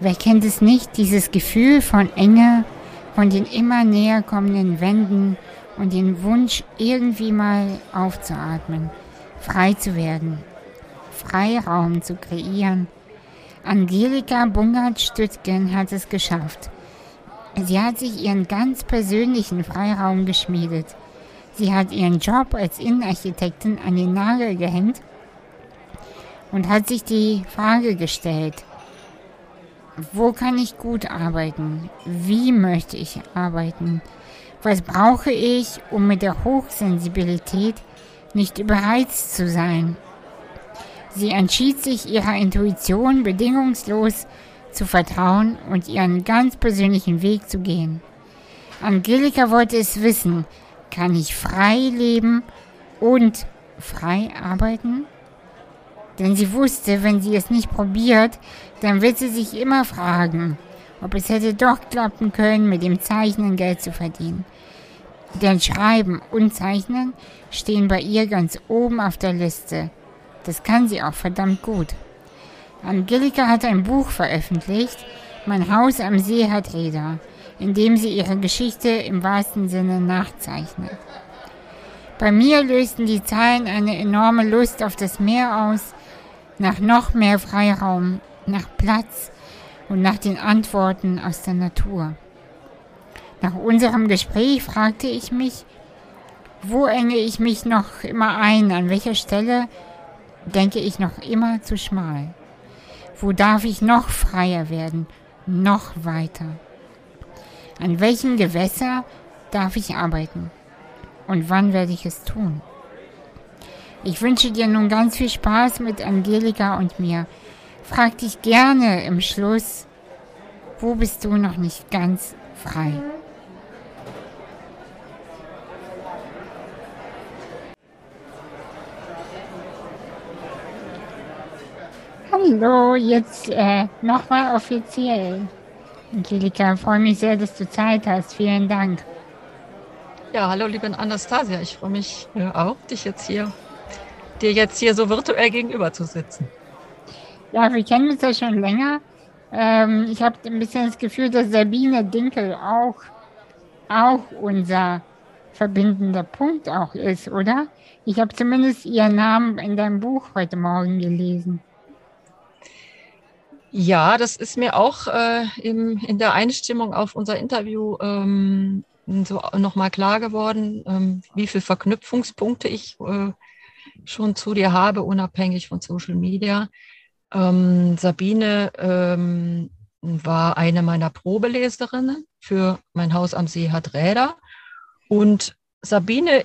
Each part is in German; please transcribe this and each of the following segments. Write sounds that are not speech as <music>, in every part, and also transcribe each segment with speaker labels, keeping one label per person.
Speaker 1: Wer kennt es nicht, dieses Gefühl von Enge, von den immer näher kommenden Wänden und den Wunsch, irgendwie mal aufzuatmen, frei zu werden, Freiraum zu kreieren. Angelika Bungert-Stüttgen hat es geschafft. Sie hat sich ihren ganz persönlichen Freiraum geschmiedet. Sie hat ihren Job als Innenarchitektin an den Nagel gehängt und hat sich die Frage gestellt, wo kann ich gut arbeiten? Wie möchte ich arbeiten? Was brauche ich, um mit der Hochsensibilität nicht überreizt zu sein? Sie entschied sich, ihrer Intuition bedingungslos zu vertrauen und ihren ganz persönlichen Weg zu gehen. Angelika wollte es wissen, kann ich frei leben und frei arbeiten? Denn sie wusste, wenn sie es nicht probiert, dann wird sie sich immer fragen, ob es hätte doch klappen können, mit dem Zeichnen Geld zu verdienen. Denn Schreiben und Zeichnen stehen bei ihr ganz oben auf der Liste. Das kann sie auch verdammt gut. Angelika hat ein Buch veröffentlicht, Mein Haus am See hat Räder, in dem sie ihre Geschichte im wahrsten Sinne nachzeichnet. Bei mir lösten die Zeilen eine enorme Lust auf das Meer aus, nach noch mehr Freiraum, nach Platz und nach den Antworten aus der Natur. Nach unserem Gespräch fragte ich mich, wo enge ich mich noch immer ein, an welcher Stelle denke ich noch immer zu schmal. Wo darf ich noch freier werden, noch weiter? An welchem Gewässer darf ich arbeiten? Und wann werde ich es tun? Ich wünsche dir nun ganz viel Spaß mit Angelika und mir. Frag dich gerne im Schluss, wo bist du noch nicht ganz frei? Hallo, jetzt äh, nochmal offiziell. Angelika, freue mich sehr, dass du Zeit hast. Vielen Dank.
Speaker 2: Ja, hallo liebe Anastasia, ich freue mich äh, auch, dich jetzt hier dir jetzt hier so virtuell gegenüber zu sitzen.
Speaker 1: Ja, wir kennen uns ja schon länger. Ähm, ich habe ein bisschen das Gefühl, dass Sabine Dinkel auch, auch unser verbindender Punkt auch ist, oder? Ich habe zumindest ihren Namen in deinem Buch heute Morgen gelesen.
Speaker 2: Ja, das ist mir auch äh, im, in der Einstimmung auf unser Interview ähm, so nochmal klar geworden, ähm, wie viele Verknüpfungspunkte ich äh, schon zu dir habe, unabhängig von Social Media. Ähm, Sabine ähm, war eine meiner Probeleserinnen für Mein Haus am See hat Räder. Und Sabine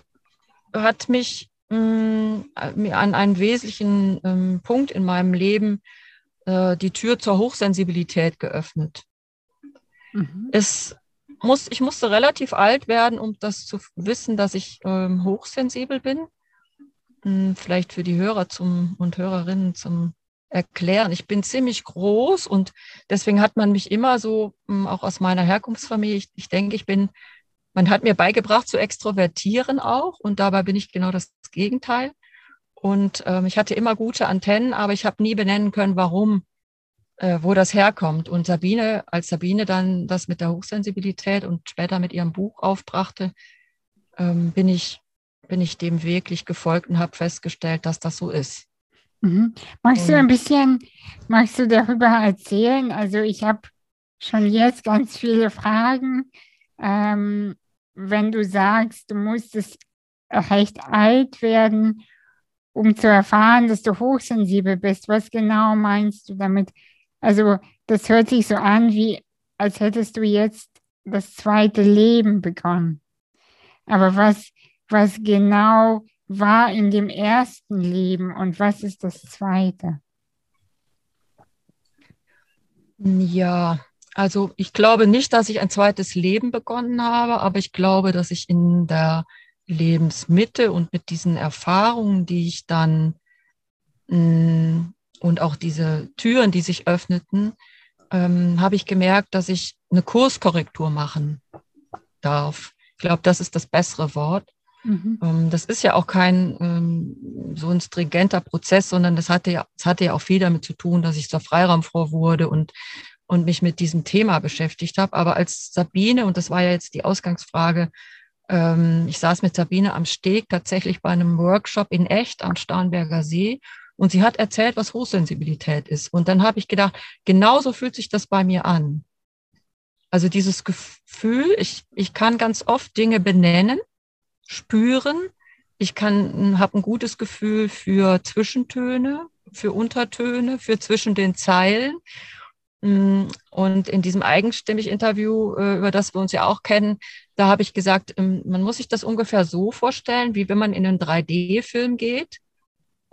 Speaker 2: hat mich mh, mm, an einen wesentlichen ähm, Punkt in meinem Leben äh, die Tür zur Hochsensibilität geöffnet. Mhm. Es muss, ich musste relativ alt werden, um das zu wissen, dass ich ähm, hochsensibel bin. Vielleicht für die Hörer zum, und Hörerinnen zum Erklären. Ich bin ziemlich groß und deswegen hat man mich immer so, hm, auch aus meiner Herkunftsfamilie, ich, ich denke, ich bin, man hat mir beigebracht zu extrovertieren auch und dabei bin ich genau das Gegenteil. Und ähm, ich hatte immer gute Antennen, aber ich habe nie benennen können, warum, äh, wo das herkommt. Und Sabine, als Sabine dann das mit der Hochsensibilität und später mit ihrem Buch aufbrachte, ähm, bin ich bin ich dem wirklich gefolgt und habe festgestellt, dass das so ist.
Speaker 1: Mhm. Magst du ein bisschen, magst du darüber erzählen? Also ich habe schon jetzt ganz viele Fragen. Ähm, wenn du sagst, du musstest recht alt werden, um zu erfahren, dass du hochsensibel bist, was genau meinst du damit? Also das hört sich so an, wie als hättest du jetzt das zweite Leben begonnen. Aber was, was genau war in dem ersten Leben und was ist das zweite?
Speaker 2: Ja, also ich glaube nicht, dass ich ein zweites Leben begonnen habe, aber ich glaube, dass ich in der Lebensmitte und mit diesen Erfahrungen, die ich dann mm, und auch diese Türen, die sich öffneten, ähm, habe ich gemerkt, dass ich eine Kurskorrektur machen darf. Ich glaube, das ist das bessere Wort. Mhm. Ähm, das ist ja auch kein ähm, so ein stringenter Prozess, sondern das hatte, ja, das hatte ja auch viel damit zu tun, dass ich zur Freiraumfrau wurde und und mich mit diesem Thema beschäftigt habe. Aber als Sabine, und das war ja jetzt die Ausgangsfrage, ähm, ich saß mit Sabine am Steg tatsächlich bei einem Workshop in echt am Starnberger See und sie hat erzählt, was Hochsensibilität ist. Und dann habe ich gedacht, genauso fühlt sich das bei mir an. Also dieses Gefühl, ich, ich kann ganz oft Dinge benennen, spüren. Ich kann, habe ein gutes Gefühl für Zwischentöne, für Untertöne, für zwischen den Zeilen. Mm, und in diesem eigenstimmig Interview, äh, über das wir uns ja auch kennen, da habe ich gesagt, ähm, man muss sich das ungefähr so vorstellen, wie wenn man in einen 3D-Film geht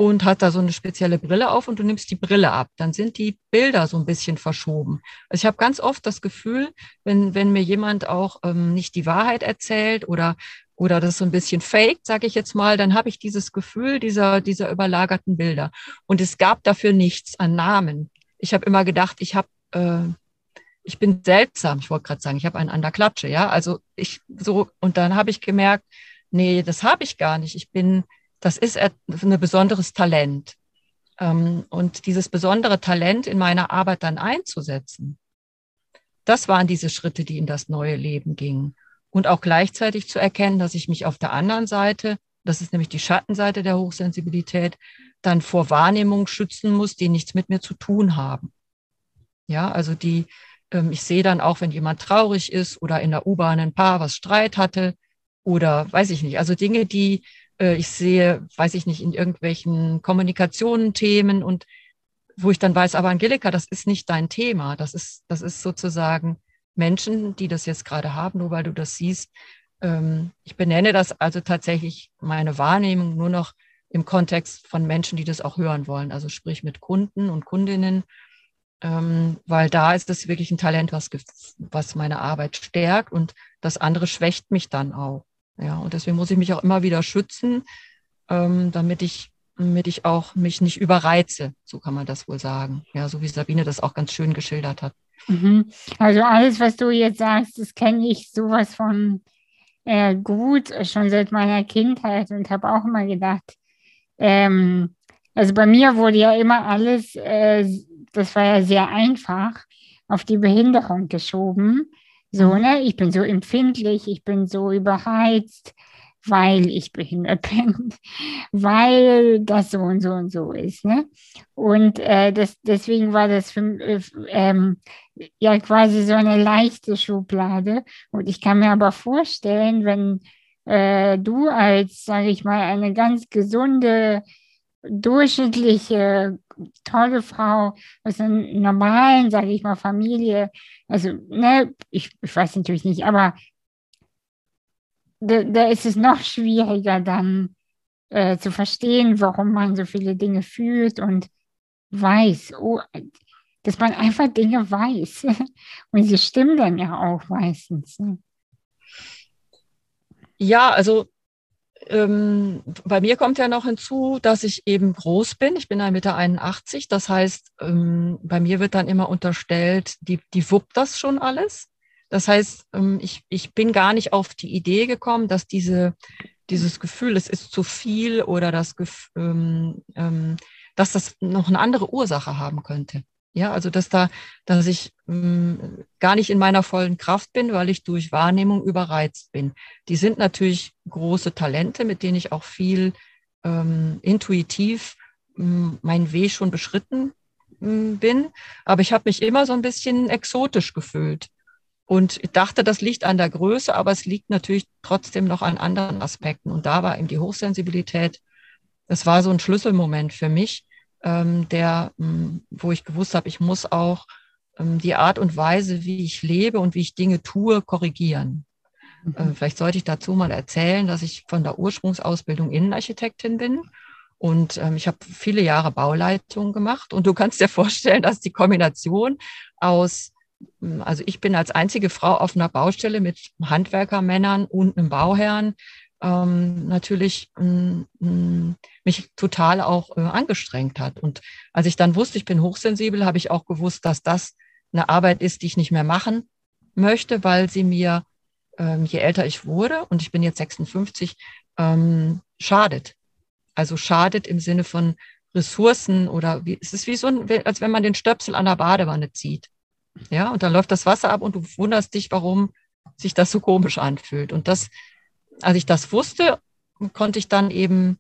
Speaker 2: und hat da so eine spezielle Brille auf und du nimmst die Brille ab. Dann sind die Bilder so ein bisschen verschoben. Also ich habe ganz oft das Gefühl, wenn, wenn mir jemand auch ähm, nicht die Wahrheit erzählt oder oder das so ein bisschen fake, sage ich jetzt mal, dann habe ich dieses Gefühl dieser, dieser überlagerten Bilder. Und es gab dafür nichts an Namen. Ich habe immer gedacht, ich habe, äh, ich bin seltsam. Ich wollte gerade sagen, ich habe einen an der Klatsche, ja. Also ich so, und dann habe ich gemerkt, nee, das habe ich gar nicht. Ich bin, das ist ein besonderes Talent. Ähm, und dieses besondere Talent in meiner Arbeit dann einzusetzen, das waren diese Schritte, die in das neue Leben gingen und auch gleichzeitig zu erkennen, dass ich mich auf der anderen Seite, das ist nämlich die Schattenseite der Hochsensibilität, dann vor Wahrnehmungen schützen muss, die nichts mit mir zu tun haben. Ja, also die, ähm, ich sehe dann auch, wenn jemand traurig ist oder in der U-Bahn ein Paar was Streit hatte oder weiß ich nicht, also Dinge, die äh, ich sehe, weiß ich nicht, in irgendwelchen Kommunikationen, Themen und wo ich dann weiß, aber Angelika, das ist nicht dein Thema. Das ist, das ist sozusagen Menschen, die das jetzt gerade haben, nur weil du das siehst. Ähm, ich benenne das also tatsächlich meine Wahrnehmung nur noch im Kontext von Menschen, die das auch hören wollen, also sprich mit Kunden und Kundinnen, ähm, weil da ist es wirklich ein Talent, was, was meine Arbeit stärkt und das andere schwächt mich dann auch. Ja, und deswegen muss ich mich auch immer wieder schützen, ähm, damit ich damit ich auch mich nicht überreize, so kann man das wohl sagen. Ja, so wie Sabine das auch ganz schön geschildert hat.
Speaker 1: Mhm. Also alles, was du jetzt sagst, das kenne ich sowas von äh, gut, schon seit meiner Kindheit und habe auch immer gedacht, ähm, also bei mir wurde ja immer alles, äh, das war ja sehr einfach, auf die Behinderung geschoben. So, mhm. ne? Ich bin so empfindlich, ich bin so überheizt, weil ich behindert <laughs> bin, weil das so und so und so ist. Ne? Und äh, das, deswegen war das für, äh, ähm, ja quasi so eine leichte Schublade. Und ich kann mir aber vorstellen, wenn äh, du als, sage ich mal, eine ganz gesunde, durchschnittliche, tolle Frau aus einer normalen, sage ich mal, Familie, also, ne, ich, ich weiß natürlich nicht, aber da, da ist es noch schwieriger dann äh, zu verstehen, warum man so viele Dinge fühlt und weiß, oh, dass man einfach Dinge weiß. <laughs> Und sie stimmen dann ja auch meistens. Ne?
Speaker 2: Ja, also ähm, bei mir kommt ja noch hinzu, dass ich eben groß bin. Ich bin 1,81 Meter. Das heißt, ähm, bei mir wird dann immer unterstellt, die, die wuppt das schon alles. Das heißt, ähm, ich, ich bin gar nicht auf die Idee gekommen, dass diese, dieses Gefühl, es ist zu viel oder das, ähm, ähm, dass das noch eine andere Ursache haben könnte. Ja, also dass da, dass ich gar nicht in meiner vollen Kraft bin, weil ich durch Wahrnehmung überreizt bin. Die sind natürlich große Talente, mit denen ich auch viel intuitiv meinen Weg schon beschritten bin. Aber ich habe mich immer so ein bisschen exotisch gefühlt. Und ich dachte, das liegt an der Größe, aber es liegt natürlich trotzdem noch an anderen Aspekten. Und da war eben die Hochsensibilität, das war so ein Schlüsselmoment für mich, ähm, der, ähm, wo ich gewusst habe, ich muss auch ähm, die Art und Weise, wie ich lebe und wie ich Dinge tue, korrigieren. Mhm. Äh, vielleicht sollte ich dazu mal erzählen, dass ich von der Ursprungsausbildung Innenarchitektin bin. Und ähm, ich habe viele Jahre Bauleitung gemacht. Und du kannst dir vorstellen, dass die Kombination aus also ich bin als einzige Frau auf einer Baustelle mit Handwerkermännern und einem Bauherrn ähm, natürlich ähm, mich total auch äh, angestrengt hat. Und als ich dann wusste, ich bin hochsensibel, habe ich auch gewusst, dass das eine Arbeit ist, die ich nicht mehr machen möchte, weil sie mir, ähm, je älter ich wurde, und ich bin jetzt 56, ähm, schadet. Also schadet im Sinne von Ressourcen oder wie, es ist wie so ein, als wenn man den Stöpsel an der Badewanne zieht. Ja, und dann läuft das Wasser ab und du wunderst dich, warum sich das so komisch anfühlt. Und das, als ich das wusste, konnte ich dann eben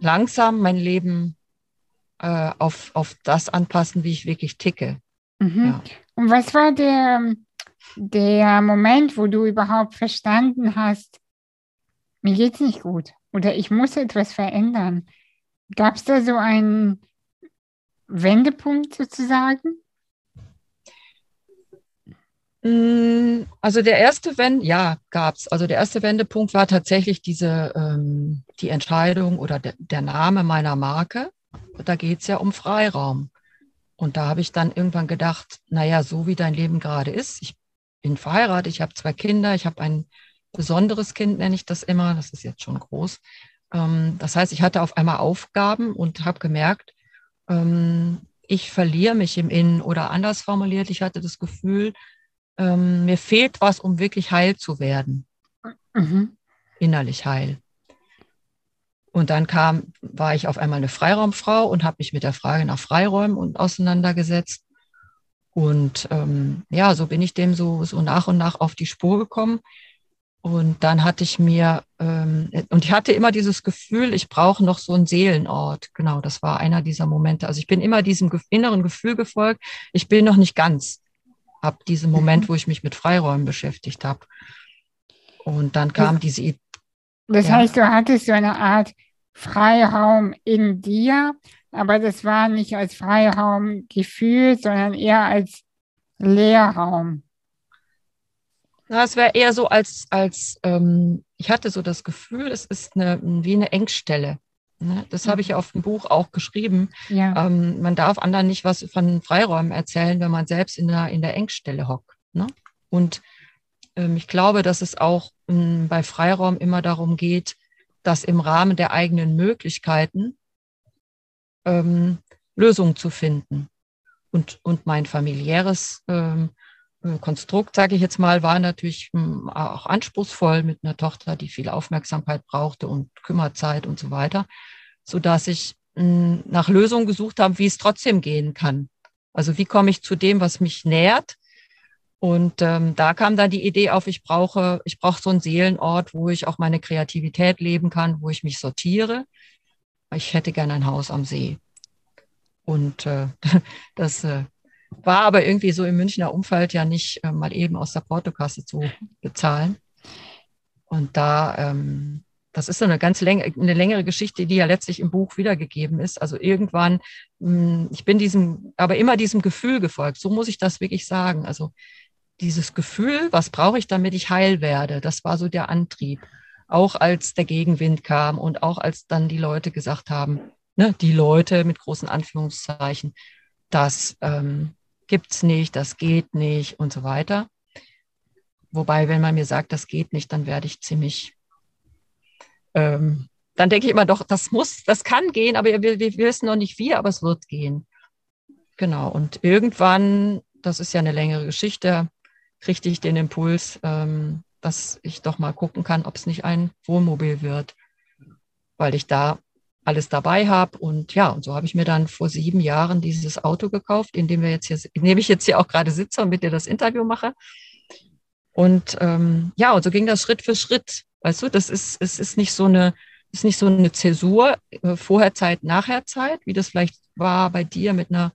Speaker 2: langsam mein Leben äh, auf, auf das anpassen, wie ich wirklich ticke.
Speaker 1: Mhm. Ja. Und was war der, der Moment, wo du überhaupt verstanden hast, mir geht's nicht gut oder ich muss etwas verändern? Gab es da so einen Wendepunkt sozusagen?
Speaker 2: Mm, also der erste Wend, ja, gab's. Also der erste Wendepunkt war tatsächlich diese ähm, die Entscheidung oder de, der Name meiner Marke. Da geht's ja um Freiraum. Und da habe ich dann irgendwann gedacht, naja, so wie dein Leben gerade ist, ich bin verheiratet, ich habe zwei Kinder, ich habe ein besonderes Kind, nenne ich das immer, das ist jetzt schon groß. Ähm, das heißt, ich hatte auf einmal Aufgaben und habe gemerkt, ähm, ich verliere mich im Innen oder anders formuliert, ich hatte das Gefühl, ähm, mir fehlt was, um wirklich heil zu werden. Mhm. Innerlich heil. Und dann kam, war ich auf einmal eine Freiraumfrau und habe mich mit der Frage nach Freiräumen und auseinandergesetzt. Und ähm, ja, so bin ich dem so, so nach und nach auf die Spur gekommen. Und dann hatte ich mir, ähm, und ich hatte immer dieses Gefühl, ich brauche noch so einen Seelenort. Genau, das war einer dieser Momente. Also ich bin immer diesem inneren Gefühl gefolgt, ich bin noch nicht ganz ab diesem Moment, mhm. wo ich mich mit Freiräumen beschäftigt habe. Und dann kam das, diese Idee.
Speaker 1: Das ja. heißt, du hattest so eine Art Freiraum in dir, aber das war nicht als Freiraum gefühlt, sondern eher als Leerraum.
Speaker 2: Na, es wäre eher so als, als ähm, ich hatte so das Gefühl, es ist eine, wie eine Engstelle. Ne? Das habe ich ja auf dem Buch auch geschrieben. Ja. Ähm, man darf anderen nicht was von Freiräumen erzählen, wenn man selbst in der, in der Engstelle hockt. Ne? Und ähm, ich glaube, dass es auch ähm, bei Freiraum immer darum geht, dass im Rahmen der eigenen Möglichkeiten ähm, Lösungen zu finden. Und, und mein familiäres ähm, äh, Konstrukt, sage ich jetzt mal, war natürlich hm, auch anspruchsvoll mit einer Tochter, die viel Aufmerksamkeit brauchte und Kümmerzeit und so weiter, so dass ich hm, nach Lösungen gesucht habe, wie es trotzdem gehen kann. Also wie komme ich zu dem, was mich nährt? Und ähm, da kam dann die Idee auf, ich brauche, ich brauche so einen Seelenort, wo ich auch meine Kreativität leben kann, wo ich mich sortiere. Ich hätte gerne ein Haus am See. Und äh, <laughs> das äh, war aber irgendwie so im Münchner Umfeld ja nicht äh, mal eben aus der Portokasse zu bezahlen. Und da, ähm, das ist so eine ganz läng eine längere Geschichte, die ja letztlich im Buch wiedergegeben ist. Also irgendwann, mh, hm, ich bin diesem, aber immer diesem Gefühl gefolgt. So muss ich das wirklich sagen. Also dieses Gefühl, was brauche ich, damit ich heil werde, das war so der Antrieb. Auch als der Gegenwind kam und auch als dann die Leute gesagt haben, ne, die Leute mit großen Anführungszeichen, das ähm, gibt's nicht, das geht nicht und so weiter. Wobei, wenn man mir sagt, das geht nicht, dann werde ich ziemlich, ähm, dann denke ich immer doch, das muss, das kann gehen, aber wir, wir wissen noch nicht wie, aber es wird gehen. Genau. Und irgendwann, das ist ja eine längere Geschichte, kriegte ich den Impuls, ähm, dass ich doch mal gucken kann, ob es nicht ein Wohnmobil wird, weil ich da alles dabei habe. Und ja, und so habe ich mir dann vor sieben Jahren dieses Auto gekauft, in dem wir jetzt hier, in dem ich jetzt hier auch gerade sitze und mit dir das Interview mache. Und ähm, ja, und so ging das Schritt für Schritt. Weißt du, das ist, es ist nicht so eine, ist nicht so eine Zäsur, äh, Vorherzeit, Nachherzeit, wie das vielleicht war bei dir mit einer,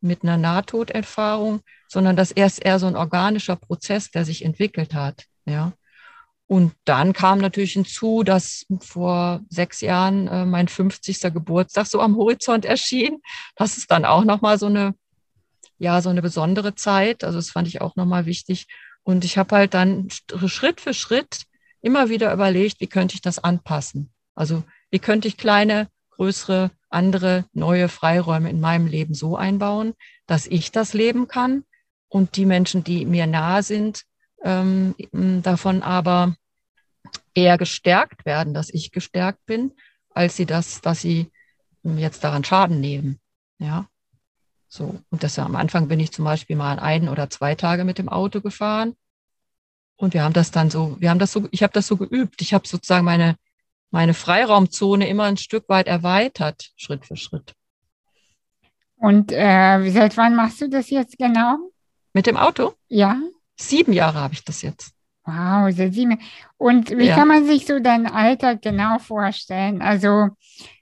Speaker 2: mit einer Nahtoderfahrung, sondern das ist eher so ein organischer Prozess, der sich entwickelt hat. Ja. Und dann kam natürlich hinzu, dass vor sechs Jahren äh, mein 50. Geburtstag so am Horizont erschien. Das ist dann auch nochmal so eine, ja, so eine besondere Zeit. Also das fand ich auch nochmal wichtig. Und ich habe halt dann Schritt für Schritt immer wieder überlegt, wie könnte ich das anpassen? Also wie könnte ich kleine, größere, andere, neue Freiräume in meinem Leben so einbauen, dass ich das leben kann und die Menschen, die mir nahe sind, ähm, davon aber eher gestärkt werden, dass ich gestärkt bin, als sie das, dass sie jetzt daran Schaden nehmen. Ja. So. Und das am Anfang bin ich zum Beispiel mal ein oder zwei Tage mit dem Auto gefahren. Und wir haben das dann so, wir haben das so, ich habe das so geübt. Ich habe sozusagen meine, meine Freiraumzone immer ein Stück weit erweitert, Schritt für Schritt.
Speaker 1: Und äh, seit wann machst du das jetzt genau?
Speaker 2: Mit dem Auto?
Speaker 1: Ja.
Speaker 2: Sieben Jahre habe ich das jetzt.
Speaker 1: Wow, so sieben. Und wie
Speaker 2: Ja.
Speaker 1: kann man sich so deinen Alltag genau vorstellen? Also,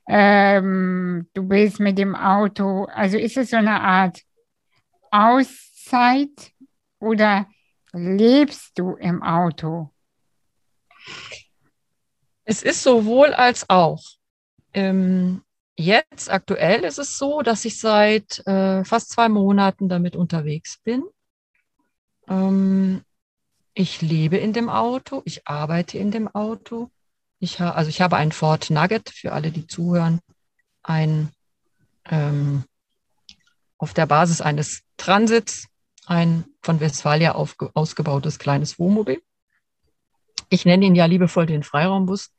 Speaker 1: ähm, du bist mit dem Auto, also ist es so eine Art Auszeit oder lebst du im Auto?
Speaker 2: Es ist sowohl als auch. Ähm, jetzt aktuell ist es so, dass ich seit äh, fast zwei Monaten damit unterwegs bin. Ähm, ich lebe in dem Auto, ich arbeite in dem Auto. Ich ha also ich habe einen Ford Nugget für alle, die zuhören, ein ähm, auf der Basis eines Transits, ein von Westfalia ausgebautes kleines Wohnmobil. Ich nenne ihn ja liebevoll den Freiraumbus.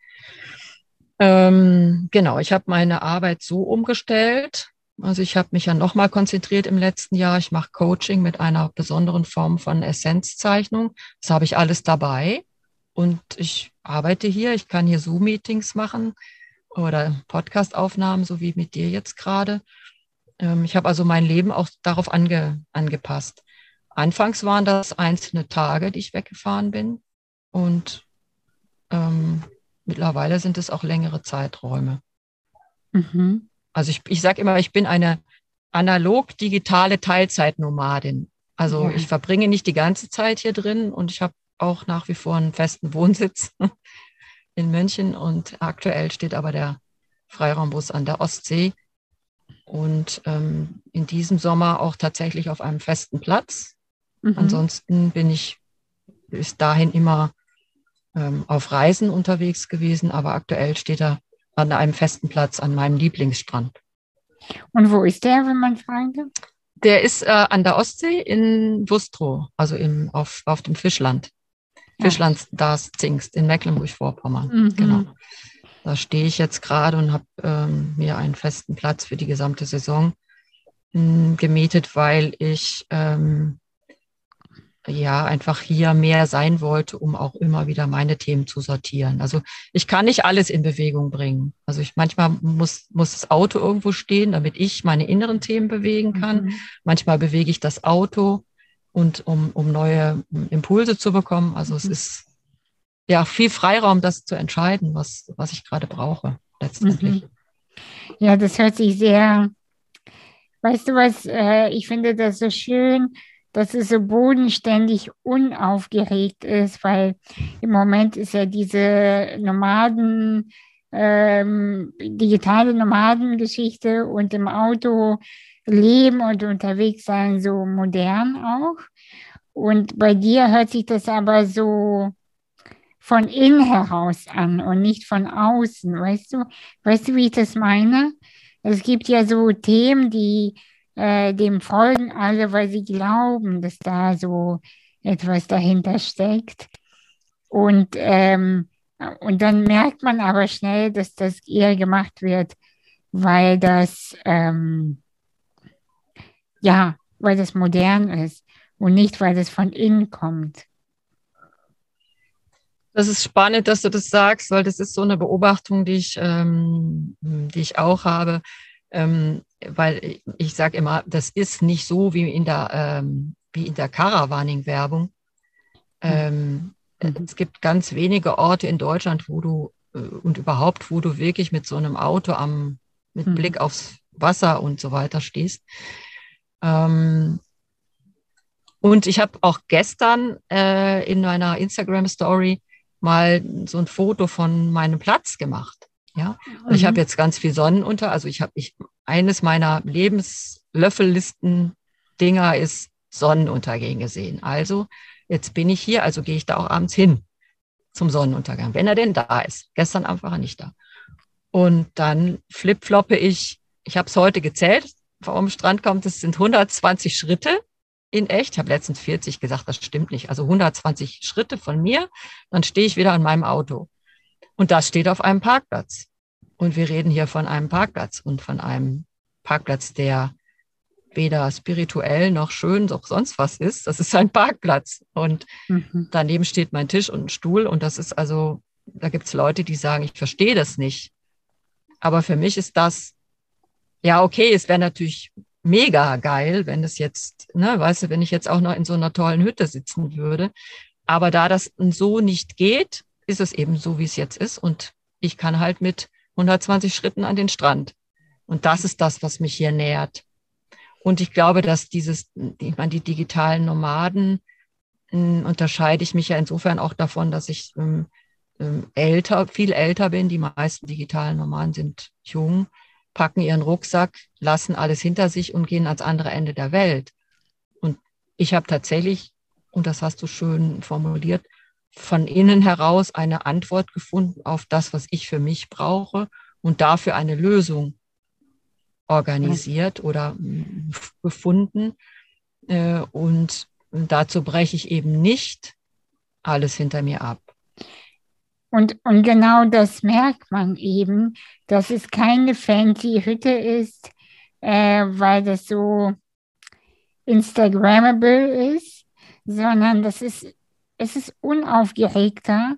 Speaker 2: Ähm, genau, ich habe meine Arbeit so umgestellt. Also ich habe mich ja nochmal konzentriert im letzten Jahr. Ich mache Coaching mit einer besonderen Form von Essenzzeichnung. Das habe ich alles dabei. Und ich arbeite hier. Ich kann hier Zoom-Meetings machen oder Podcast-Aufnahmen, so wie mit dir jetzt gerade. Ähm, ich habe also mein Leben auch darauf ange angepasst. Anfangs waren das einzelne Tage, die ich weggefahren bin. Und ähm, mittlerweile sind es auch längere Zeiträume.
Speaker 1: Mhm.
Speaker 2: Also ich, ich sage immer, ich bin eine analog-digitale Teilzeitnomadin. Also
Speaker 1: Ja.
Speaker 2: ich verbringe nicht die ganze Zeit hier drin und ich habe auch nach wie vor einen festen Wohnsitz <laughs> in München und aktuell steht aber der Freiraumbus an der Ostsee und ähm, in diesem Sommer auch tatsächlich auf einem festen Platz.
Speaker 1: Mhm.
Speaker 2: Ansonsten bin ich bis dahin immer ähm, auf Reisen unterwegs gewesen, aber aktuell steht er an einem festen Platz an meinem Lieblingsstrand.
Speaker 1: Und wo ist der, wenn man fragen darf?
Speaker 2: Der ist äh, an der Ostsee in Wustrow, also im, auf, auf dem Fischland.
Speaker 1: Ja.
Speaker 2: Fischland das Zingst in Mecklenburg-Vorpommern.
Speaker 1: Mhm.
Speaker 2: Genau. Da stehe ich jetzt gerade und habe ähm, mir einen festen Platz für die gesamte Saison mh, gemietet, weil ich ähm, ja einfach hier mehr sein wollte, um auch immer wieder meine Themen zu sortieren. Also ich kann nicht alles in Bewegung bringen. Also ich manchmal muss, muss das Auto irgendwo stehen, damit ich meine inneren Themen bewegen kann.
Speaker 1: Mhm.
Speaker 2: Manchmal bewege ich das Auto und um, um neue Impulse zu bekommen. Also es
Speaker 1: Mhm.
Speaker 2: ist ja viel Freiraum, das zu entscheiden, was, was ich gerade brauche, letztendlich.
Speaker 1: Mhm. Ja, das hört sich sehr, weißt du was, äh, ich finde das so schön, dass es so bodenständig unaufgeregt ist, weil im Moment ist ja diese Nomaden, ähm, digitale Nomadengeschichte und im Auto leben und unterwegs sein so modern auch. Und bei dir hört sich das aber so von innen heraus an und nicht von außen, weißt du? Weißt du, wie ich das meine? Es gibt ja so Themen, die äh, dem folgen alle, weil sie glauben, dass da so etwas dahinter steckt. Und, ähm, und dann merkt man aber schnell, dass das eher gemacht wird, weil das, ähm, ja, weil das modern ist und nicht, weil das von innen kommt.
Speaker 2: Das ist spannend, dass du das sagst, weil das ist so eine Beobachtung, die ich, ähm, die ich auch habe. Ähm, weil ich, sage immer, das ist nicht so wie in der, ähm, wie in der Caravaning-Werbung. Ähm,
Speaker 1: Mhm.
Speaker 2: Es gibt ganz wenige Orte in Deutschland, wo du äh, und überhaupt, wo du wirklich mit so einem Auto am, mit
Speaker 1: Mhm.
Speaker 2: Blick aufs Wasser und so weiter stehst. Ähm, und ich habe auch gestern äh, in meiner Instagram-Story mal so ein Foto von meinem Platz gemacht. Ja, und ich
Speaker 1: Mhm.
Speaker 2: habe jetzt ganz viel Sonnenunter. Also ich habe ich eines meiner Lebenslöffellisten-Dinger ist Sonnenuntergehen gesehen. Also jetzt bin ich hier, also gehe ich da auch abends hin zum Sonnenuntergang, wenn er denn da ist. Gestern Abend war er nicht da. Und dann flipfloppe ich, ich habe es heute gezählt, vom Strand kommt, es sind 120 Schritte in echt. Ich habe letztens 40 gesagt, das stimmt nicht. Also 120 Schritte von mir, dann stehe ich wieder an meinem Auto. Und das steht auf einem Parkplatz. Und wir reden hier von einem Parkplatz und von einem Parkplatz, der weder spirituell noch schön noch sonst was ist. Das ist ein Parkplatz. Und
Speaker 1: Mhm.
Speaker 2: daneben steht mein Tisch und ein Stuhl. Und das ist also, da gibt es Leute, die sagen, ich verstehe das nicht. Aber für mich ist das, ja, okay, es wäre natürlich mega geil, wenn es jetzt, ne, weißt du, wenn ich jetzt auch noch in so einer tollen Hütte sitzen würde. Aber da das so nicht geht, ist es eben so, wie es jetzt ist. Und ich kann halt mit 120 Schritten an den Strand. Und das ist das, was mich hier nähert. Und ich glaube, dass dieses, ich meine, die digitalen Nomaden äh, unterscheide ich mich ja insofern auch davon, dass ich ähm, ähm, älter, viel älter bin. Die meisten digitalen Nomaden sind jung, packen ihren Rucksack, lassen alles hinter sich und gehen ans andere Ende der Welt. Und ich habe tatsächlich, und das hast du schön formuliert, von innen heraus eine Antwort gefunden auf das, was ich für mich brauche und dafür eine Lösung organisiert oder mm, gefunden. Äh, und dazu breche ich eben nicht alles hinter mir ab.
Speaker 1: Und, und genau das merkt man eben, dass es keine fancy Hütte ist, äh, weil das so Instagrammable ist, sondern das ist, es ist unaufgeregter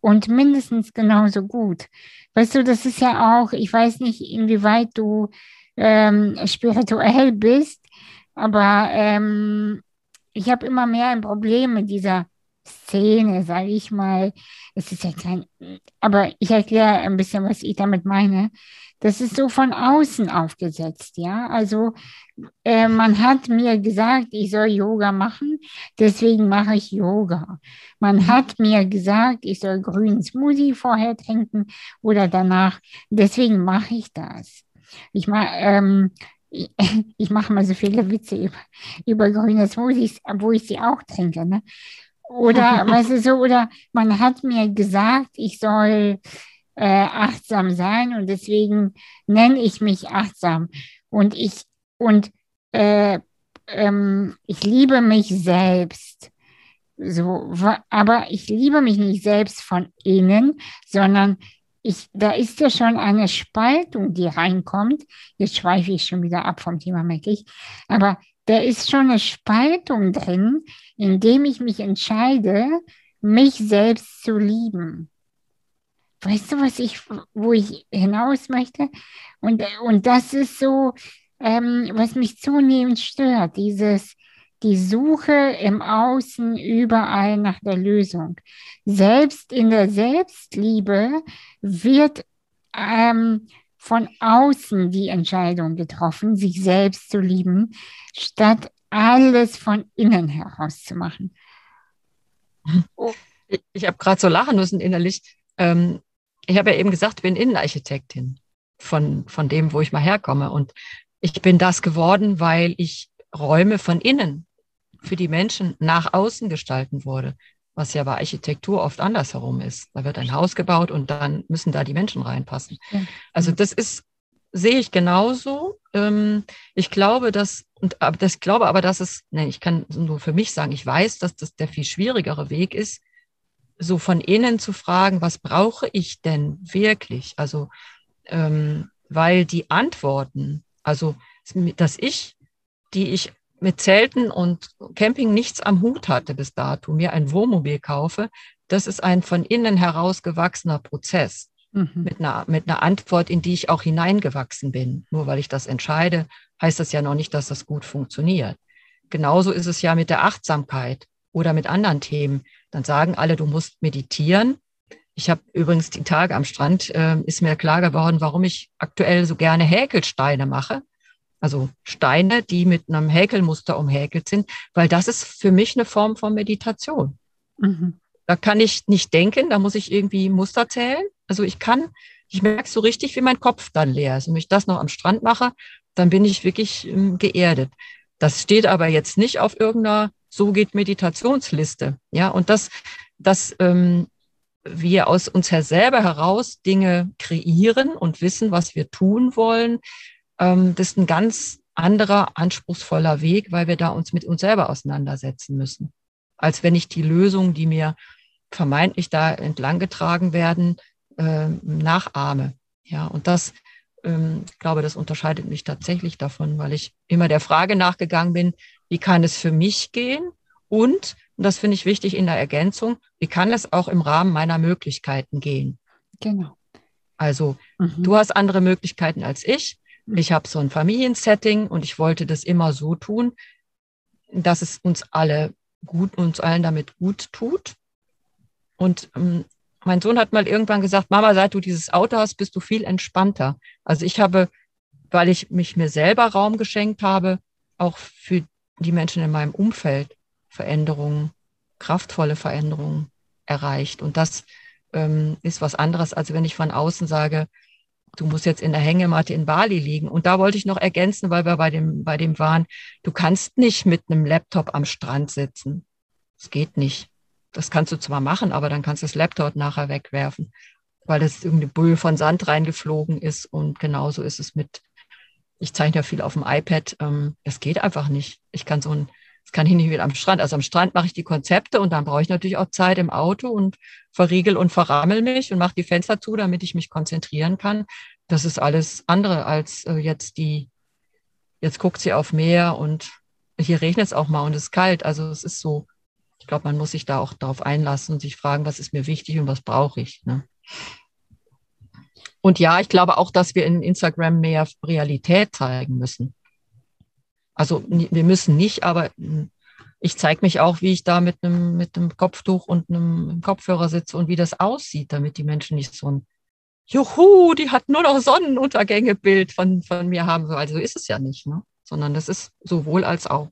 Speaker 1: und mindestens genauso gut. Weißt du, das ist ja auch, ich weiß nicht, inwieweit du ähm, spirituell bist, aber ähm, ich habe immer mehr ein Problem mit dieser Szene, sage ich mal. Es ist ja kein, aber ich erkläre ein bisschen, was ich damit meine. Das ist so von außen aufgesetzt, ja. Also äh, man hat mir gesagt, ich soll Yoga machen, deswegen mache ich Yoga. Man hat mir gesagt, ich soll grünen Smoothie vorher trinken oder danach, deswegen mache ich das. Ich mache ähm, <laughs> ich, mache mal so viele Witze über, über grüne Smoothies, obwohl ich sie auch trinke. Ne? Oder, <laughs> weißt du, so, oder man hat mir gesagt, ich soll äh, achtsam sein und deswegen nenne ich mich achtsam. Und ich, und äh, ähm, ich liebe mich selbst. So, aber ich liebe mich nicht selbst von innen, sondern ich, da ist ja schon eine Spaltung, die reinkommt. Jetzt schweife ich schon wieder ab vom Thema, merke ich. Aber da ist schon eine Spaltung drin, indem ich mich entscheide, mich selbst zu lieben. Weißt du, was ich, wo ich hinaus möchte? Und, und das ist so, ähm, was mich zunehmend stört, dieses, die Suche im Außen überall nach der Lösung. Selbst in der Selbstliebe wird ähm, von außen die Entscheidung getroffen, sich selbst zu lieben, statt alles von innen heraus zu machen.
Speaker 2: Ich, ich habe gerade so lachen müssen innerlich. Ähm, ich habe ja eben gesagt, ich bin Innenarchitektin von, von dem, wo ich mal herkomme. Und ich bin das geworden, weil ich Räume von innen für die Menschen nach außen gestalten wurde, was ja bei Architektur oft andersherum ist. Da wird ein Haus gebaut und dann müssen da die Menschen reinpassen. Also das ist, sehe ich genauso. Ähm, ich glaube, dass, und das glaube aber, dass es, ne, ich kann nur für mich sagen, ich weiß, dass das der viel schwierigere Weg ist, so von innen zu fragen, was brauche ich denn wirklich? Also, ähm, weil die Antworten, also dass ich, die ich mit Zelten und Camping nichts am Hut hatte bis dato, mir ein Wohnmobil kaufe, das ist ein von innen heraus gewachsener Prozess mhm. mit, einer, mit einer Antwort, in die ich auch hineingewachsen bin. Nur weil ich das entscheide, heißt das ja noch nicht, dass das gut funktioniert. Genauso ist es ja mit der Achtsamkeit oder mit anderen Themen. Dann sagen alle, du musst meditieren. Ich habe übrigens die Tage am Strand, äh, ist mir klar geworden, warum ich aktuell so gerne Häkelsteine mache also Steine, die mit einem Häkelmuster umhäkelt sind, weil das ist für mich eine Form von Meditation. Mhm. Da kann ich nicht denken, da muss ich irgendwie Muster zählen. Also ich kann, ich merke so richtig, wie mein Kopf dann leer ist. Und wenn ich das noch am Strand mache, dann bin ich wirklich ähm, geerdet. Das steht aber jetzt nicht auf irgendeiner so geht Meditationsliste. Ja, und das, dass ähm, wir aus uns selber heraus Dinge kreieren und wissen, was wir tun wollen, ähm, das ist ein ganz anderer, anspruchsvoller Weg, weil wir da uns mit uns selber auseinandersetzen müssen. Als wenn ich die Lösungen, die mir vermeintlich da entlanggetragen werden, äh, nachahme. Ja, und das, ähm, ich glaube, das unterscheidet mich tatsächlich davon, weil ich immer der Frage nachgegangen bin, wie kann es für mich gehen? Und, und das finde ich wichtig in der Ergänzung, wie kann es auch im Rahmen meiner Möglichkeiten gehen?
Speaker 1: Genau.
Speaker 2: Also, mhm. du hast andere Möglichkeiten als ich Ich habe so ein Familiensetting und ich wollte das immer so tun, dass es uns alle gut, uns allen damit gut tut. Und ähm, mein Sohn hat mal irgendwann gesagt, Mama, seit du dieses Auto hast, bist du viel entspannter. Also ich habe, weil ich mich mir selber Raum geschenkt habe, auch für die Menschen in meinem Umfeld Veränderungen, kraftvolle Veränderungen erreicht. Und das ähm, ist was anderes, als wenn ich von außen sage, du musst jetzt in der Hängematte in Bali liegen. Und da wollte ich noch ergänzen, weil wir bei dem, bei dem waren, du kannst nicht mit einem Laptop am Strand sitzen. Das geht nicht. Das kannst du zwar machen, aber dann kannst du das Laptop nachher wegwerfen, weil das irgendeine Bull von Sand reingeflogen ist. Und genauso ist es mit, ich zeichne ja viel auf dem iPad. Ähm, es geht einfach nicht. Ich kann so ein das kann ich nicht wieder am Strand. Also am Strand mache ich die Konzepte und dann brauche ich natürlich auch Zeit im Auto und verriegel und verrammel mich und mache die Fenster zu, damit ich mich konzentrieren kann. Das ist alles andere als äh, jetzt die, jetzt guckt sie auf Meer und hier regnet es auch mal und es ist kalt. Also es ist so, ich glaube, man muss sich da auch darauf einlassen und sich fragen, was ist mir wichtig und was brauche ich. Ne? Und ja, ich glaube auch, dass wir in Instagram mehr Realität zeigen müssen. Also wir müssen nicht, aber hm, ich zeige mich auch, wie ich da mit einem, mit Kopftuch und einem Kopfhörer sitze und wie das aussieht, damit die Menschen nicht so ein Juhu, die hat nur noch Sonnenuntergänge-Bild von, von mir haben. Also ist es ja nicht, ne? sondern das ist sowohl als auch.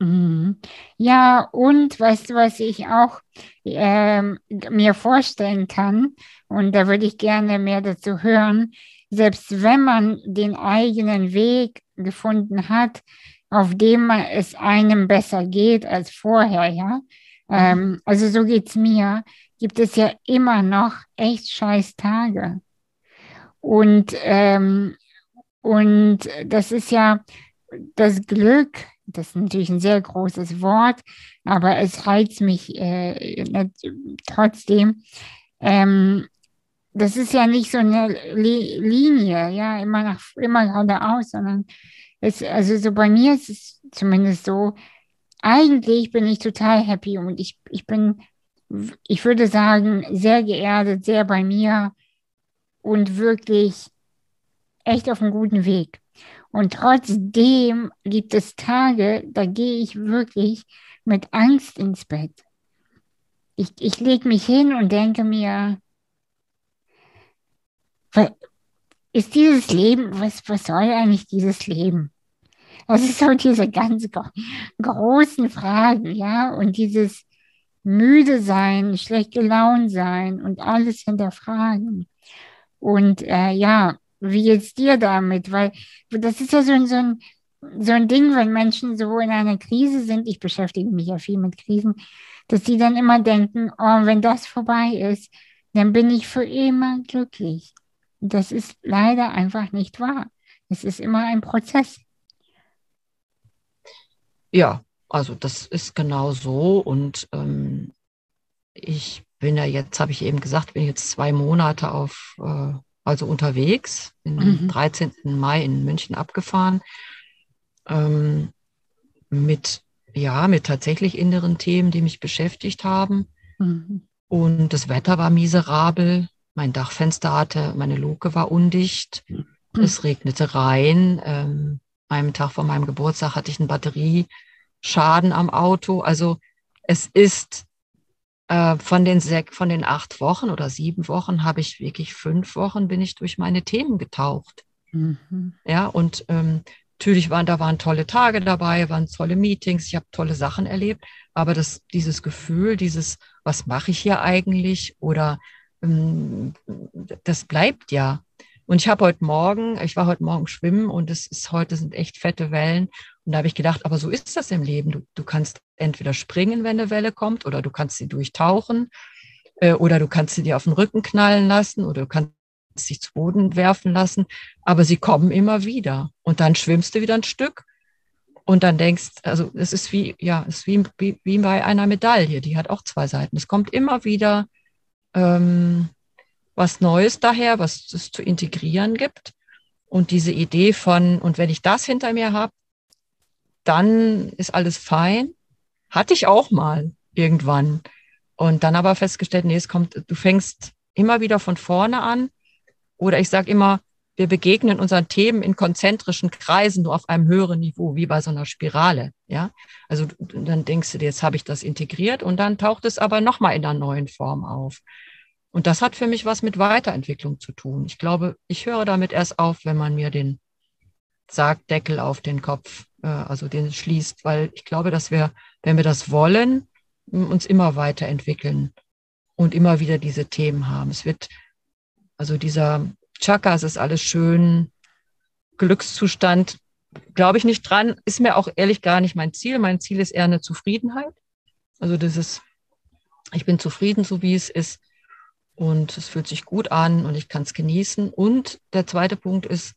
Speaker 1: Mhm. Ja, und weißt du, was ich auch ähm, mir vorstellen kann, und da würde ich gerne mehr dazu hören, selbst wenn man den eigenen Weg gefunden hat, auf dem es einem besser geht als vorher, ja. Mhm. Ähm, also so geht es mir, gibt es ja immer noch echt scheiß Tage. Und, ähm, und das ist ja das Glück, das ist natürlich ein sehr großes Wort, aber es reizt mich äh, trotzdem. Ähm, das ist ja nicht so eine Linie, ja, immer nach, immer geradeaus, sondern es, also so bei mir ist es zumindest so, eigentlich bin ich total happy und ich, ich bin, ich würde sagen, sehr geerdet, sehr bei mir und wirklich echt auf einem guten Weg. Und trotzdem gibt es Tage, da gehe ich wirklich mit Angst ins Bett. Ich, ich lege mich hin und denke mir, ist dieses Leben, was, was soll eigentlich dieses Leben? Das ist so diese ganz großen Fragen, ja, und dieses müde sein, schlecht gelaunt sein und alles hinterfragen. Und äh, ja, wie geht's dir damit? Weil das ist ja so, so, ein, so ein Ding, wenn Menschen so in einer Krise sind, ich beschäftige mich ja viel mit Krisen, dass sie dann immer denken, oh, wenn das vorbei ist, dann bin ich für immer glücklich. Das ist leider einfach nicht wahr. Es ist immer ein Prozess.
Speaker 2: Ja, also das ist genau so. Und ähm, ich bin ja jetzt, habe ich eben gesagt, bin jetzt zwei Monate auf, äh, also unterwegs, den mhm. 13. Mai in München abgefahren, ähm, mit, ja, mit tatsächlich inneren Themen, die mich beschäftigt haben. Mhm. Und das Wetter war miserabel. Mein Dachfenster hatte, meine Luke war undicht. Hm. Es regnete rein. Ähm, einem Tag vor meinem Geburtstag hatte ich einen Batterieschaden am Auto. Also es ist äh, von den sechs, von den acht Wochen oder sieben Wochen habe ich wirklich fünf Wochen bin ich durch meine Themen getaucht. Mhm. Ja, und ähm, natürlich waren da waren tolle Tage dabei, waren tolle Meetings, ich habe tolle Sachen erlebt, aber das, dieses Gefühl, dieses, was mache ich hier eigentlich? Oder das bleibt ja. Und ich habe heute Morgen, ich war heute Morgen schwimmen und es ist heute sind echt fette Wellen. Und da habe ich gedacht, aber so ist das im Leben. Du, du kannst entweder springen, wenn eine Welle kommt, oder du kannst sie durchtauchen, äh, oder du kannst sie dir auf den Rücken knallen lassen, oder du kannst dich zu Boden werfen lassen. Aber sie kommen immer wieder. Und dann schwimmst du wieder ein Stück und dann denkst, also es ist wie, ja, es ist wie, wie, wie bei einer Medaille, die hat auch zwei Seiten. Es kommt immer wieder ähm, was Neues daher, was es zu integrieren gibt. Und diese Idee von, und wenn ich das hinter mir habe, dann ist alles fein, hatte ich auch mal irgendwann. Und dann aber festgestellt, nee, es kommt, du fängst immer wieder von vorne an. Oder ich sage immer, wir begegnen unseren Themen in konzentrischen Kreisen nur auf einem höheren Niveau, wie bei so einer Spirale. Ja, also dann denkst du dir, jetzt habe ich das integriert und dann taucht es aber nochmal in einer neuen Form auf. Und das hat für mich was mit Weiterentwicklung zu tun. Ich glaube, ich höre damit erst auf, wenn man mir den Sargdeckel auf den Kopf, äh, also den schließt, weil ich glaube, dass wir, wenn wir das wollen, uns immer weiterentwickeln und immer wieder diese Themen haben. Es wird, also dieser Chakra, es ist alles schön, Glückszustand, glaube ich nicht dran, ist mir auch ehrlich gar nicht mein Ziel. Mein Ziel ist eher eine Zufriedenheit. Also das ist, ich bin zufrieden, so wie es ist. Und es fühlt sich gut an und ich kann es genießen. Und der zweite Punkt ist,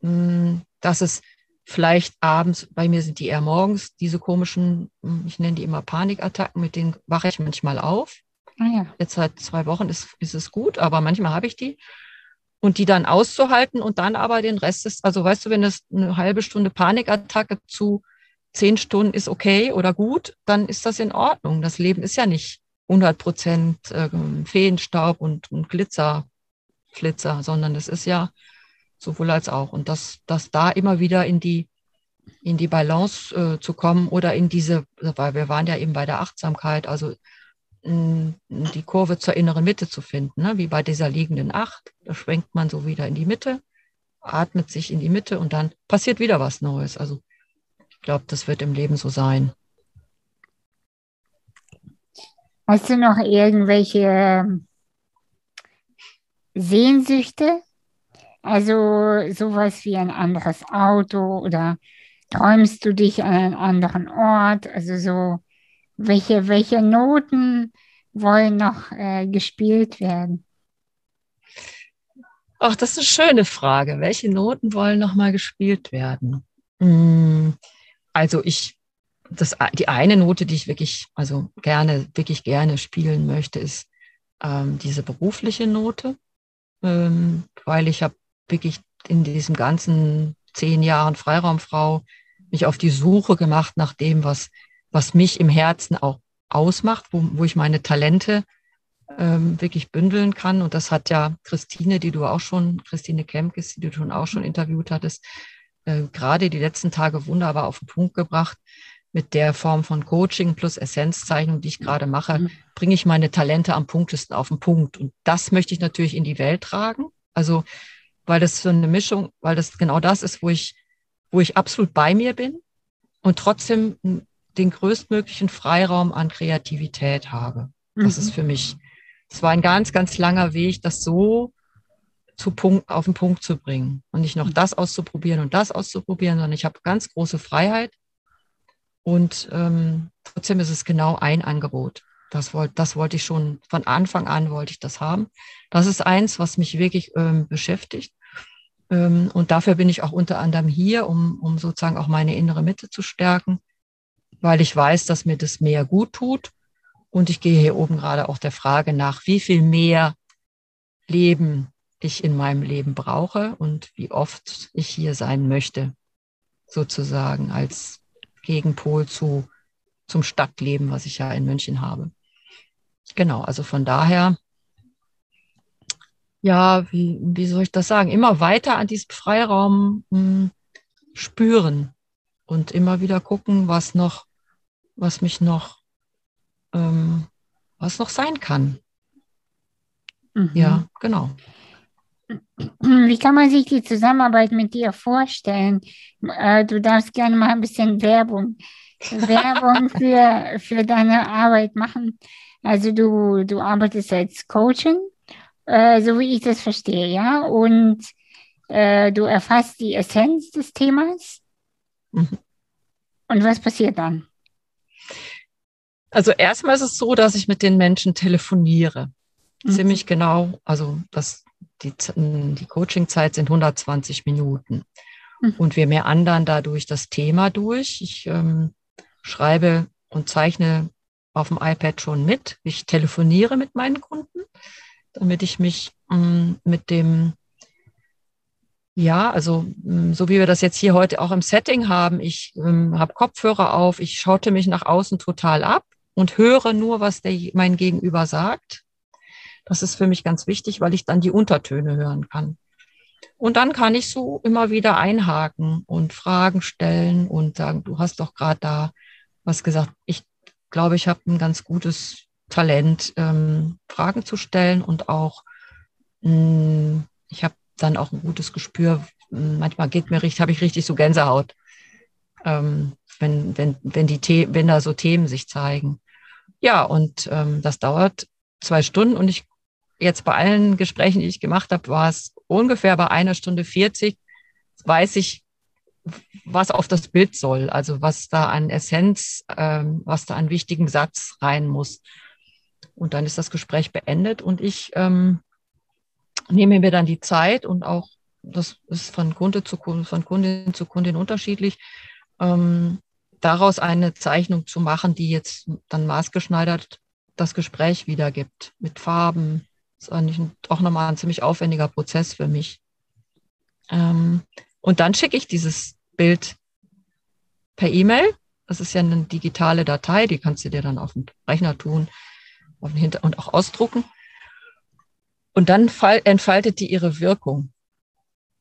Speaker 2: hm, dass es vielleicht abends, bei mir sind die eher morgens, diese komischen, hm, ich nenne die immer Panikattacken, mit denen wache ich manchmal auf. Ah ja. Jetzt seit zwei Wochen ist, ist es gut, aber manchmal habe ich die. Und die dann auszuhalten und dann aber den Rest ist, also weißt du, wenn es eine halbe Stunde Panikattacke zu zehn Stunden ist okay oder gut, dann ist das in Ordnung. Das Leben ist ja nicht 100 Prozent ähm, Feenstaub und, und Glitzerflitzer, sondern es ist ja sowohl als auch. Und dass, dass da immer wieder in die, in die Balance äh, zu kommen oder in diese, weil wir waren ja eben bei der Achtsamkeit, also die Kurve zur inneren Mitte zu finden, ne? wie bei dieser liegenden Acht. Da schwenkt man so wieder in die Mitte, atmet sich in die Mitte und dann passiert wieder was Neues. Also ich glaube, das wird im Leben so sein.
Speaker 1: Hast du noch irgendwelche ähm, Sehnsüchte? Also sowas wie ein anderes Auto oder träumst du dich an einen anderen Ort? Also so, welche, welche Noten wollen noch äh, gespielt werden?
Speaker 2: Ach, das ist eine schöne Frage. Welche Noten wollen noch mal gespielt werden? Hm, also ich das, die eine Note, die ich wirklich, also gerne, wirklich gerne spielen möchte, ist ähm, diese berufliche Note, ähm, weil ich habe wirklich in diesem ganzen zehn Jahren Freiraumfrau mich auf die Suche gemacht nach dem, was, was mich im Herzen auch ausmacht, wo, wo ich meine Talente ähm, wirklich bündeln kann. Und das hat ja Christine, die du auch schon, Christine Kemkes, die du schon auch schon interviewt hattest, äh, gerade die letzten Tage wunderbar auf den Punkt gebracht mit der Form von Coaching plus Essenzzeichnung, die ich gerade mache, mhm. bringe ich meine Talente am punktesten auf den Punkt. Und das möchte ich natürlich in die Welt tragen. Also, weil das so eine Mischung, weil das genau das ist, wo ich, wo ich absolut bei mir bin und trotzdem den größtmöglichen Freiraum an Kreativität habe. Das mhm. ist für mich, es war ein ganz, ganz langer Weg, das so zu Punkt, auf den Punkt zu bringen und nicht noch mhm. das auszuprobieren und das auszuprobieren, sondern ich habe ganz große Freiheit und ähm, trotzdem ist es genau ein Angebot. Das wollte, das wollte ich schon von Anfang an wollte ich das haben. Das ist eins, was mich wirklich ähm, beschäftigt. Ähm, und dafür bin ich auch unter anderem hier, um, um sozusagen auch meine innere Mitte zu stärken, weil ich weiß, dass mir das mehr gut tut. Und ich gehe hier oben gerade auch der Frage nach, wie viel mehr Leben ich in meinem Leben brauche und wie oft ich hier sein möchte, sozusagen als Gegenpol zu, zum Stadtleben, was ich ja in München habe. Genau, also von daher, ja, wie, wie soll ich das sagen, immer weiter an diesem Freiraum mh, hm, spüren und immer wieder gucken, was noch, was mich noch, ähm, was noch sein kann. Mhm. Ja, genau.
Speaker 1: Wie kann man sich die Zusammenarbeit mit dir vorstellen? Äh, du darfst gerne mal ein bisschen Werbung, <laughs> Werbung für, für deine Arbeit machen. Also du, du arbeitest als Coaching, äh, so wie ich das verstehe, ja, und äh, du erfasst die Essenz des Themas. Mhm. Und was passiert dann?
Speaker 2: Also erstmal ist es so, dass ich mit den Menschen telefoniere. Mhm. Ziemlich genau, also das die, die Coachingzeit sind 120 Minuten. Mhm. Und wir meandern dadurch das Thema durch. Ich ähm, schreibe und zeichne auf dem iPad schon mit. Ich telefoniere mit meinen Kunden, damit ich mich ähm, mit dem, ja, also ähm, so wie wir das jetzt hier heute auch im Setting haben, ich ähm, habe Kopfhörer auf, ich schaute mich nach außen total ab und höre nur, was der, mein Gegenüber sagt das ist für mich ganz wichtig, weil ich dann die Untertöne hören kann. Und dann kann ich so immer wieder einhaken und Fragen stellen und sagen, du hast doch gerade da was gesagt. Ich glaube, ich habe ein ganz gutes Talent, ähm, Fragen zu stellen und auch, mh, hm, ich habe dann auch ein gutes Gespür. Manchmal geht mir richtig, habe ich richtig so Gänsehaut, ähm, wenn, wenn, wenn, die wenn da so Themen sich zeigen. Ja, und ähm, das dauert zwei Stunden und ich jetzt bei allen Gesprächen, die ich gemacht habe, war es ungefähr bei einer Stunde 40, weiß ich, was auf das Bild soll, also was da an Essenz, ähm, was da an wichtigen Satz rein muss. Und dann ist das Gespräch beendet und ich ähm, nehme mir dann die Zeit und auch, das ist von Kunde zu Kunde, von Kundin zu Kundin unterschiedlich, ähm, daraus eine Zeichnung zu machen, die jetzt dann maßgeschneidert das Gespräch wiedergibt, mit Farben. Das ist eigentlich auch nochmal ein ziemlich aufwendiger Prozess für mich. Ähm, und dann schicke ich dieses Bild per E-Mail. Das ist ja eine digitale Datei, die kannst du dir dann auf den Rechner tun auf den Hinter und auch ausdrucken. Und dann entfaltet die ihre Wirkung.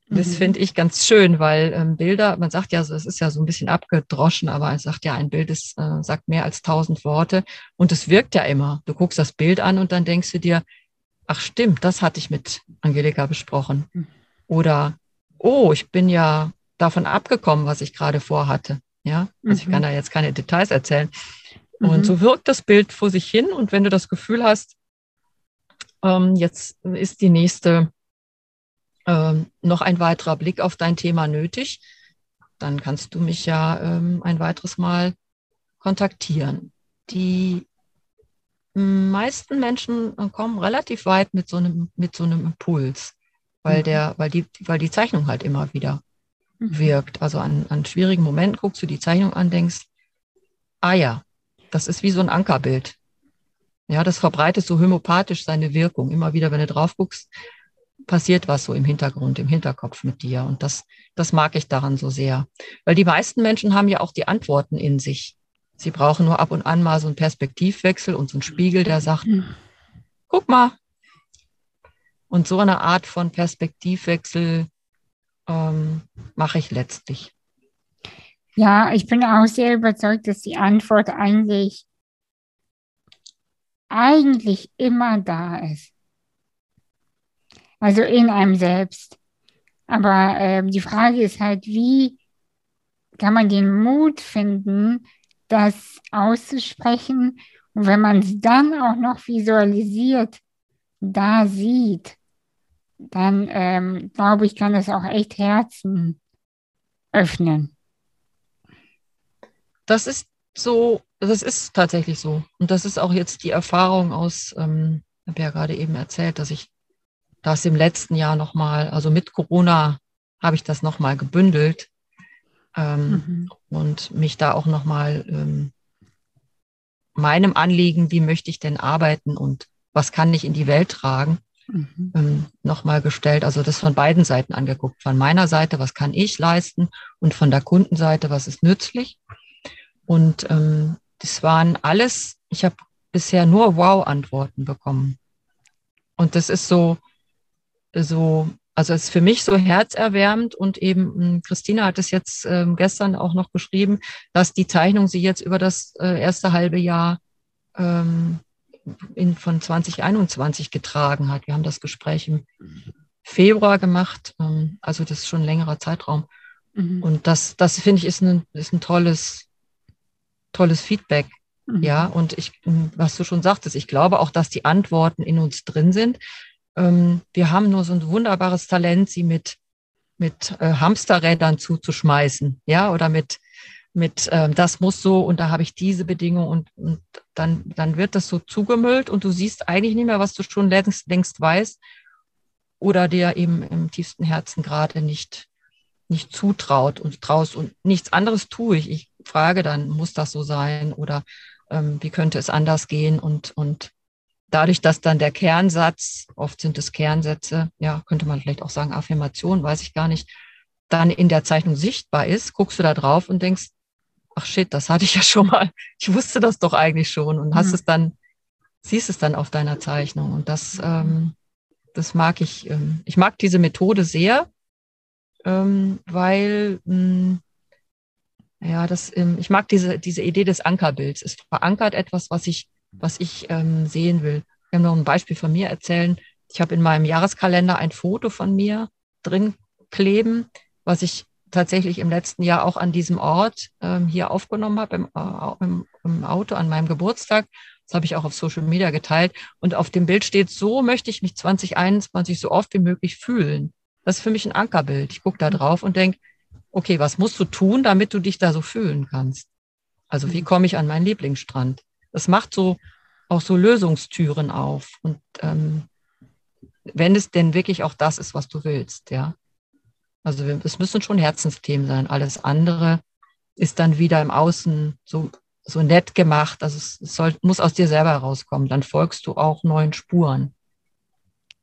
Speaker 2: Das mhm. finde ich ganz schön, weil ähm, Bilder, man sagt ja, es ist ja so ein bisschen abgedroschen, aber man sagt ja, ein Bild ist, äh, sagt mehr als tausend Worte und es wirkt ja immer. Du guckst das Bild an und dann denkst du dir, ach stimmt, das hatte ich mit Angelika besprochen. Mhm. Oder, oh, ich bin ja davon abgekommen, was ich gerade vorhatte. Ja, also mhm. ich kann da jetzt keine Details erzählen. Und mhm. so wirkt das Bild vor sich hin. Und wenn du das Gefühl hast, ähm, jetzt ist die nächste ähm, noch ein weiterer Blick auf dein Thema nötig, dann kannst du mich ja ähm, ein weiteres Mal kontaktieren. Die meisten Menschen kommen relativ weit mit so einem, mit so einem Impuls, weil, mhm. der, weil, die, weil die Zeichnung halt immer wieder mhm. wirkt. Also an, an schwierigen Momenten guckst du die Zeichnung an, denkst, ah ja, das ist wie so ein Ankerbild. Ja, das verbreitet so homöopathisch seine Wirkung. Immer wieder, wenn du drauf guckst, passiert was so im Hintergrund, im Hinterkopf mit dir. Und das, das mag ich daran so sehr. Weil die meisten Menschen haben ja auch die Antworten in sich. Sie brauchen nur ab und an mal so einen Perspektivwechsel und so einen Spiegel, der sagt, hm. guck mal. Und so eine Art von Perspektivwechsel ähm, mache ich letztlich.
Speaker 1: Ja, ich bin auch sehr überzeugt, dass die Antwort eigentlich, eigentlich immer da ist. Also in einem selbst. Aber äh, die Frage ist halt, wie kann man den Mut finden, das auszusprechen? Und wenn man es dann auch noch visualisiert, da sieht, dann ähm, glaube ich, kann das auch echt Herzen öffnen.
Speaker 2: Das ist so, das ist tatsächlich so. Und das ist auch jetzt die Erfahrung aus, ähm, ich habe ja gerade eben erzählt, dass ich das im letzten Jahr nochmal, also mit Corona habe ich das nochmal gebündelt ähm, mhm. und mich da auch nochmal ähm, meinem Anliegen, wie möchte ich denn arbeiten und was kann ich in die Welt tragen, mhm. ähm, nochmal gestellt. Also das von beiden Seiten angeguckt. Von meiner Seite, was kann ich leisten und von der Kundenseite, was ist nützlich. Und ähm, das waren alles, ich habe bisher nur Wow-Antworten bekommen. Und das ist so, so, also es ist für mich so herzerwärmend und eben hm, Christina hat es jetzt ähm, gestern auch noch geschrieben, dass die Zeichnung sie jetzt über das äh, erste halbe Jahr ähm, in, von 2021 getragen hat. Wir haben das Gespräch im Februar gemacht, ähm, also das ist schon ein längerer Zeitraum. Mhm. Und das, das finde ich ist ein, ist ein tolles, tolles Feedback. Mhm. Ja, und ich, was du schon sagtest, ich glaube auch, dass die Antworten in uns drin sind. Ähm, wir haben nur so ein wunderbares Talent, sie mit, mit äh, Hamsterrädern zuzuschmeißen, ja, oder mit, mit ähm, das muss so und da habe ich diese Bedingung und, und dann, dann wird das so zugemüllt und du siehst eigentlich nicht mehr, was du schon längst, längst weißt oder dir eben im tiefsten Herzen gerade nicht, nicht zutraut und traust und nichts anderes tue ich. Ich frage dann, muss das so sein oder ähm, wie könnte es anders gehen? Und, und dadurch, dass dann der Kernsatz, oft sind es Kernsätze, ja, könnte man vielleicht auch sagen Affirmation, weiß ich gar nicht, dann in der Zeichnung sichtbar ist, guckst du da drauf und denkst, ach shit, das hatte ich ja schon mal. <laughs> Ich wusste das doch eigentlich schon und hast mhm. es dann, siehst es dann auf deiner Zeichnung. Und das, ähm, das mag ich. Ähm, ich mag diese Methode sehr, ähm, weil mh, hm, ja, das, ähm, ich mag diese, diese Idee des Ankerbilds. Es verankert etwas, was ich, was ich ähm, sehen will. Ich kann noch ein Beispiel von mir erzählen. Ich habe in meinem Jahreskalender ein Foto von mir drin kleben, was ich tatsächlich im letzten Jahr auch an diesem Ort ähm, hier aufgenommen habe, im, äh, im, im Auto an meinem Geburtstag. Das habe ich auch auf Social Media geteilt. Und auf dem Bild steht, so möchte ich mich 2021 so oft wie möglich fühlen. Das ist für mich ein Ankerbild. Ich gucke da drauf und denke, okay, was musst du tun, damit du dich da so fühlen kannst? Also wie mhm. komme ich an meinen Lieblingsstrand? Das macht so auch so Lösungstüren auf. Und ähm, wenn es denn wirklich auch das ist, was du willst, ja. Also es müssen schon Herzensthemen sein. Alles andere ist dann wieder im Außen so, so nett gemacht. Also es soll, muss aus dir selber herauskommen. Dann folgst du auch neuen Spuren,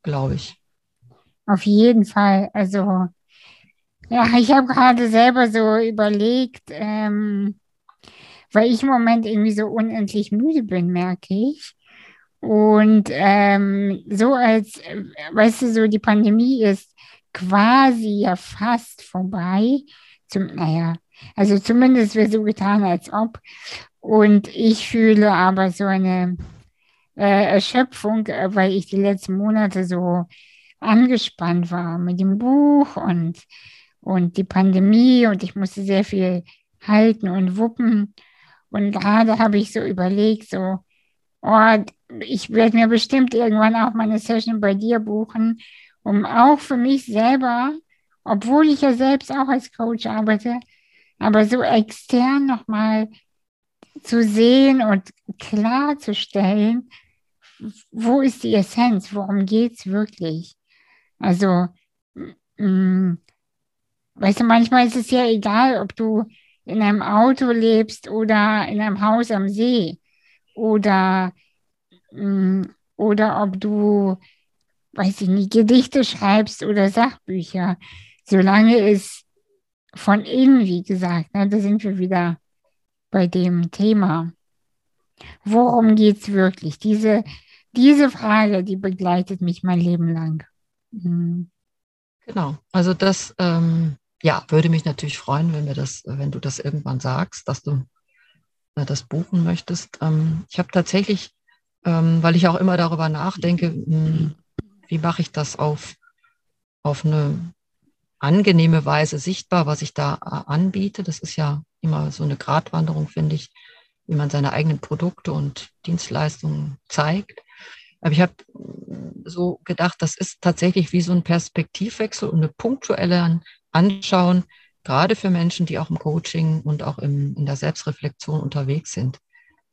Speaker 2: glaube ich.
Speaker 1: Auf jeden Fall. Also ja, ich habe gerade selber so überlegt, ähm, weil ich im Moment irgendwie so unendlich müde bin, merke ich. Und ähm, so als, äh, weißt du, so die Pandemie ist quasi ja fast vorbei. Zum, naja, also zumindest wird so getan, als ob. Und ich fühle aber so eine äh, Erschöpfung, äh, weil ich die letzten Monate so angespannt war mit dem Buch und und die Pandemie und ich musste sehr viel halten und wuppen. Und gerade habe ich so überlegt, so, oh, ich werde mir bestimmt irgendwann auch meine Session bei dir buchen, um auch für mich selber, obwohl ich ja selbst auch als Coach arbeite, aber so extern nochmal zu sehen und klarzustellen, wo ist die Essenz, worum geht es wirklich? Also, mh, Weißt du, manchmal ist es ja egal, ob du in einem Auto lebst oder in einem Haus am See oder, mm, oder ob du, weiß ich nicht, Gedichte schreibst oder Sachbücher. Solange es von innen, wie gesagt, ne, da sind wir wieder bei dem Thema. Worum geht es wirklich? Diese, diese Frage, die begleitet mich mein Leben lang.
Speaker 2: Mhm. Genau, also das, ähm, ja, würde mich natürlich freuen, wenn wir das, wenn du das irgendwann sagst, dass du äh, das buchen möchtest. Ähm, ich habe tatsächlich, ähm, weil ich auch immer darüber nachdenke, mh, hm, wie mache ich das auf, auf eine angenehme Weise sichtbar, was ich da äh, anbiete. Das ist ja immer so eine Gratwanderung, finde ich, wie man seine eigenen Produkte und Dienstleistungen zeigt. Aber ich habe so gedacht, das ist tatsächlich wie so ein Perspektivwechsel und eine punktuelle anschauen, gerade für Menschen, die auch im Coaching und auch im, in der Selbstreflexion unterwegs sind.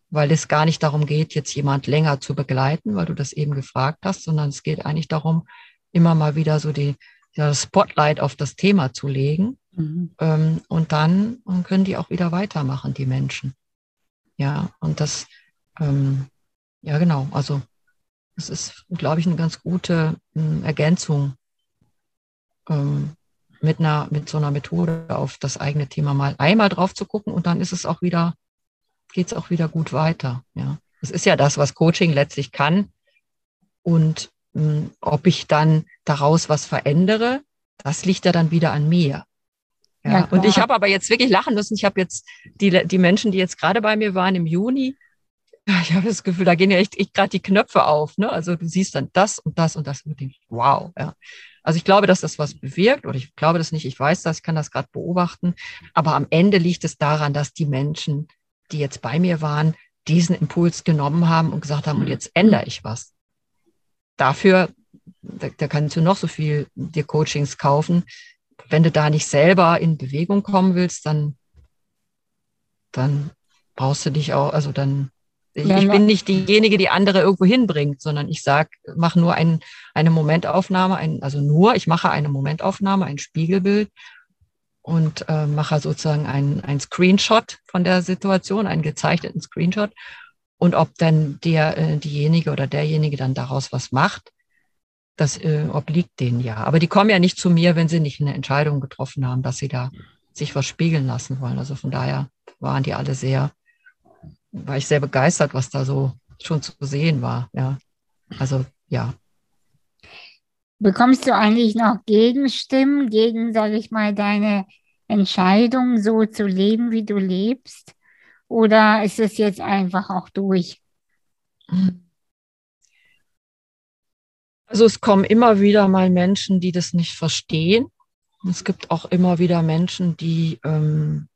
Speaker 2: Weil es gar nicht darum geht, jetzt jemand länger zu begleiten, weil du das eben gefragt hast, sondern es geht eigentlich darum, immer mal wieder so die, ja, Spotlight auf das Thema zu legen. Mhm. Ähm, und dann können die auch wieder weitermachen, die Menschen. Ja, und das, ähm, ja genau, also das ist, glaube ich, eine ganz gute ähm, Ergänzung ähm, mit einer, mit so einer Methode auf das eigene Thema mal einmal drauf zu gucken und dann ist es auch wieder, geht es auch wieder gut weiter. Ja, das ist ja das, was Coaching letztlich kann. Und mh, hm, ob ich dann daraus was verändere, das liegt ja dann wieder an mir. Ja, ja und ich habe aber jetzt wirklich lachen müssen. Ich habe jetzt die, die Menschen, die jetzt gerade bei mir waren im Juni, ich habe das Gefühl, da gehen ja echt, gerade die Knöpfe auf. Ne? Also du siehst dann das und das und das und denkst, wow. Ja. Also ich glaube, dass das was bewirkt oder ich glaube das nicht, ich weiß das, ich kann das gerade beobachten. Aber am Ende liegt es daran, dass die Menschen, die jetzt bei mir waren, diesen Impuls genommen haben und gesagt haben, und jetzt ändere ich was. Dafür, da, da kannst du noch so viel dir Coachings kaufen. Wenn du da nicht selber in Bewegung kommen willst, dann, dann brauchst du dich auch, also dann ich, ich, bin nicht diejenige, die andere irgendwo hinbringt, sondern ich sage, mach nur ein, eine Momentaufnahme, ein, also nur, ich mache eine Momentaufnahme, ein Spiegelbild und äh, mache sozusagen ein, ein Screenshot von der Situation, einen gezeichneten Screenshot. Und ob dann der, äh, diejenige oder derjenige dann daraus was macht, das äh, obliegt denen ja. Aber die kommen ja nicht zu mir, wenn sie nicht eine Entscheidung getroffen haben, dass sie da sich was spiegeln lassen wollen. Also von daher waren die alle sehr war ich sehr begeistert, was da so schon zu sehen war. Ja, also ja.
Speaker 1: Bekommst du eigentlich noch Gegenstimmen gegen, sage ich mal, deine Entscheidung, so zu leben, wie du lebst? Oder ist es jetzt einfach auch durch?
Speaker 2: Also es kommen immer wieder mal Menschen, die das nicht verstehen. Es gibt auch immer wieder Menschen, die, ähm,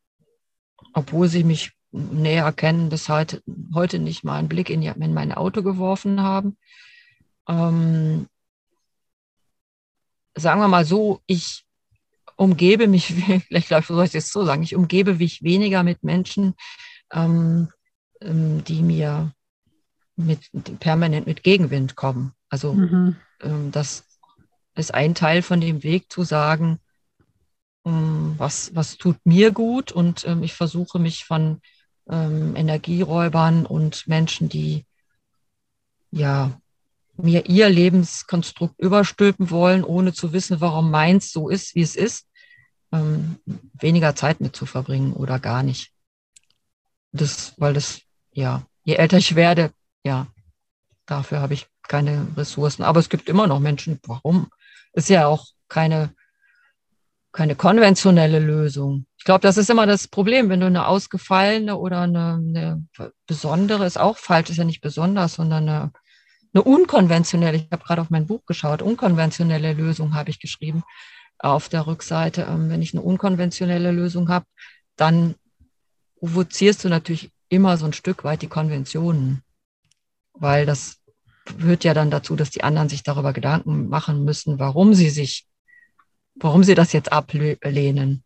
Speaker 2: obwohl sie mich näher kennen, bis heute, heute nicht mal einen Blick in, in mein Auto geworfen haben. Ähm, sagen wir mal so, ich umgebe mich, <laughs> vielleicht soll ich es jetzt so sagen, ich umgebe mich weniger mit Menschen, ähm, ähm die mir mit, permanent mit Gegenwind kommen. Also mhm. ähm, das ist ein Teil von dem Weg zu sagen, ähm, was, was tut mir gut und ähm, ich versuche mich von ähm, Energieräubern und Menschen, die ja mir ihr Lebenskonstrukt überstülpen wollen, ohne zu wissen, warum meins so ist, wie es ist, ähm, weniger Zeit mit zu verbringen oder gar nicht. Das, weil das, ja, je älter ich werde, ja, dafür habe ich keine Ressourcen. Aber es gibt immer noch Menschen, warum? Ist ja auch keine, keine konventionelle Lösung. Ich glaube, das ist immer das Problem, wenn du eine ausgefallene oder eine, eine besondere, ist auch falsch, ist ja nicht besonders, sondern eine, eine unkonventionelle, ich habe gerade auf mein Buch geschaut, unkonventionelle Lösung habe ich geschrieben auf der Rückseite. Ähm, wenn ich eine unkonventionelle Lösung habe, dann provozierst du natürlich immer so ein Stück weit die Konventionen weil das führt ja dann dazu, dass die anderen sich darüber Gedanken machen müssen, warum sie sich, warum sie das jetzt ablehnen.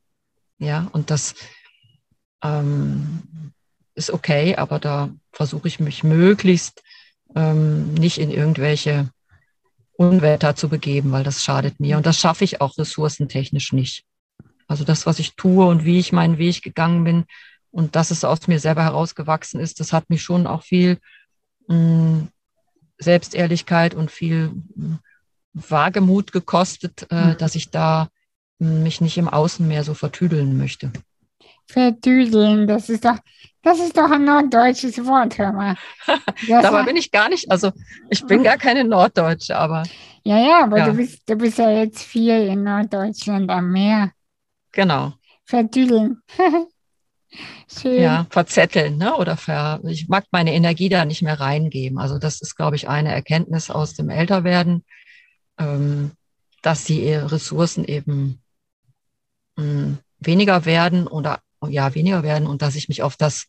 Speaker 2: Ja, und das ähm, ist okay, aber da versuche ich mich möglichst ähm, nicht in irgendwelche Unwetter zu begeben, weil das schadet mir. Und das schaffe ich auch ressourcentechnisch nicht. Also das, was ich tue und wie ich meinen Weg gegangen bin und dass es aus mir selber herausgewachsen ist, das hat mich schon auch viel mh, Selbstehrlichkeit und viel mh, Wagemut gekostet, äh, mhm. dass ich da mich nicht im Außen mehr so vertüdeln möchte.
Speaker 1: Vertüdeln, das ist doch, das ist doch ein norddeutsches Wort, hör mal. <laughs>
Speaker 2: Dabei bin ich gar nicht, also ich bin gar keine Norddeutsche, aber.
Speaker 1: Ja, ja, aber ja. Du, bist, du bist ja jetzt viel in Norddeutschland am Meer.
Speaker 2: Genau.
Speaker 1: Vertüdeln. <laughs>
Speaker 2: Schön. Ja, verzetteln, ne? Oder ver, ich mag meine Energie da nicht mehr reingeben. Also das ist, glaube ich, eine Erkenntnis aus dem Älterwerden, ähm, dass die Ressourcen eben mh, hm, weniger werden oder ja, weniger werden und dass ich mich auf das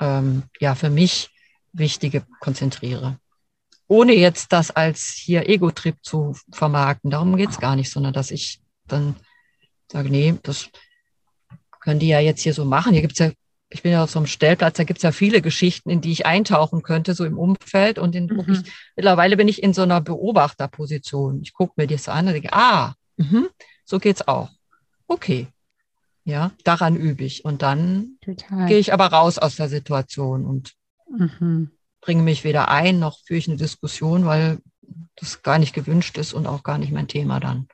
Speaker 2: ähm, ja für mich Wichtige konzentriere. Ohne jetzt das als hier Ego-Trip zu vermarkten. Darum geht's gar nicht, sondern dass ich dann sage, nee, das können die ja jetzt hier so machen. Hier gibt's ja, ich bin ja auf so einem Stellplatz, da gibt's ja viele Geschichten, in die ich eintauchen könnte, so im Umfeld. Und in, mhm. ich, mittlerweile bin ich in so einer Beobachterposition. Ich gucke mir das an und denke, ah, mh, so geht's auch. Okay. Ja, daran übe ich. Und dann gehe ich aber raus aus der Situation und mhm. bringe mich weder ein, noch führe ich eine Diskussion, weil das gar nicht gewünscht ist und auch gar nicht mein Thema dann.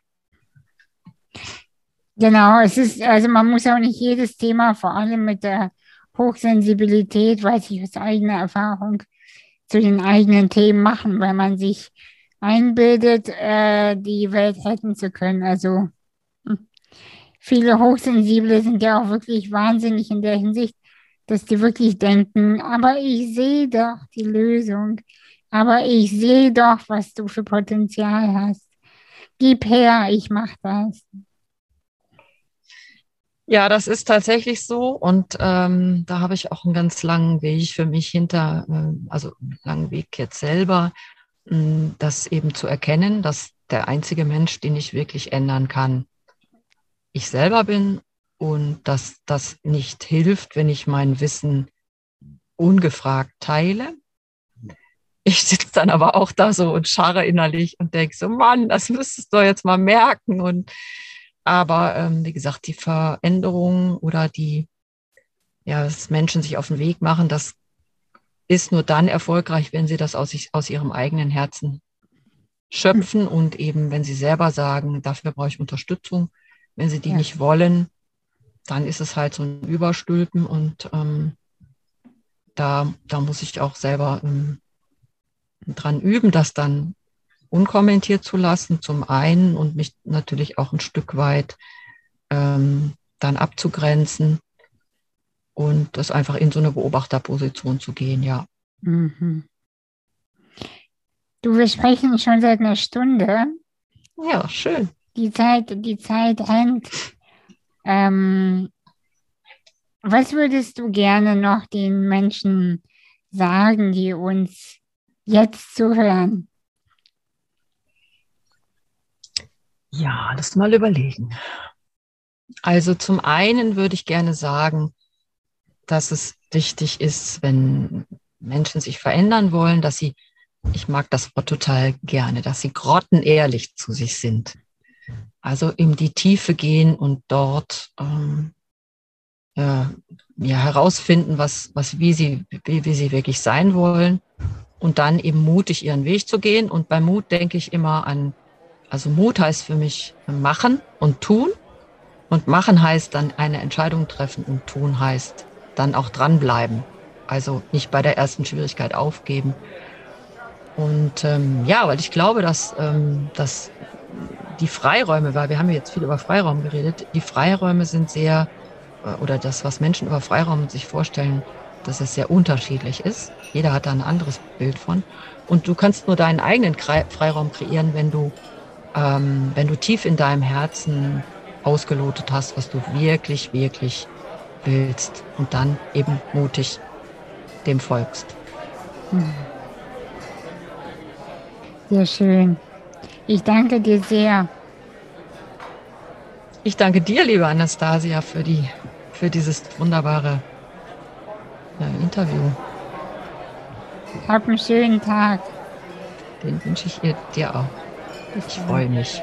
Speaker 1: Genau, es ist, also man muss auch nicht jedes Thema, vor allem mit der Hochsensibilität, weiß ich aus eigener Erfahrung, zu den eigenen Themen machen, weil man sich einbildet, äh, die Welt retten zu können. Also. Viele Hochsensible sind ja auch wirklich wahnsinnig in der Hinsicht, dass die wirklich denken, aber ich sehe doch die Lösung, aber ich sehe doch, was du für Potenzial hast. Gib her, ich mach das.
Speaker 2: Ja, das ist tatsächlich so. Und ähm, da habe ich auch einen ganz langen Weg für mich hinter, äh, also einen langen Weg jetzt selber, mh, hm, das eben zu erkennen, dass der einzige Mensch, den ich wirklich ändern kann, ich selber bin und dass das nicht hilft, wenn ich mein Wissen ungefragt teile. Ich sitze dann aber auch da so und scharre innerlich und denke so, Mann, das müsstest du jetzt mal merken. Und aber ähm, wie gesagt, die Veränderung oder die, ja, dass Menschen sich auf den Weg machen, das ist nur dann erfolgreich, wenn sie das aus, sich, aus ihrem eigenen Herzen schöpfen und eben, wenn sie selber sagen, dafür brauche ich Unterstützung. Wenn sie die ja. nicht wollen, dann ist es halt so ein Überstülpen und ähm, da, da muss ich auch selber ähm, dran üben, das dann unkommentiert zu lassen, zum einen und mich natürlich auch ein Stück weit ähm, dann abzugrenzen und das einfach in so eine Beobachterposition zu gehen, ja. Mhm.
Speaker 1: Du, wir sprechen schon seit einer Stunde.
Speaker 2: Ja, schön.
Speaker 1: Die Zeit, die Zeit rennt. Ähm, was würdest du gerne noch den Menschen sagen, die uns jetzt zuhören?
Speaker 2: Ja, lass mal überlegen. Also zum einen würde ich gerne sagen, dass es wichtig ist, wenn Menschen sich verändern wollen, dass sie, ich mag das Wort total gerne, dass sie grottenehrlich zu sich sind. Also in die Tiefe gehen und dort ähm, ja, ja, herausfinden, was, was, wie sie, wie, wie sie wirklich sein wollen und dann eben mutig ihren Weg zu gehen. Und bei Mut denke ich immer an, also Mut heißt für mich machen und tun. Und machen heißt dann eine Entscheidung treffen und tun heißt dann auch dranbleiben. Also nicht bei der ersten Schwierigkeit aufgeben. Und ähm, ja, weil ich glaube, dass, ähm, dass die Freiräume, weil wir haben jetzt viel über Freiraum geredet, die Freiräume sind sehr äh, oder das, was Menschen über Freiraum sich vorstellen, dass es sehr unterschiedlich ist. Jeder hat da ein anderes Bild von. Und du kannst nur deinen eigenen Freiraum kreieren, wenn du, ähm, wenn du tief in deinem Herzen ausgelotet hast, was du wirklich, wirklich willst. Und dann eben mutig dem folgst. Hm.
Speaker 1: Sehr schön. Ich danke dir sehr.
Speaker 2: Ich danke dir, liebe Anastasia, für die für dieses wunderbare äh, Interview.
Speaker 1: Hab einen schönen Tag.
Speaker 2: Den wünsche ich dir auch. Ich freue mich.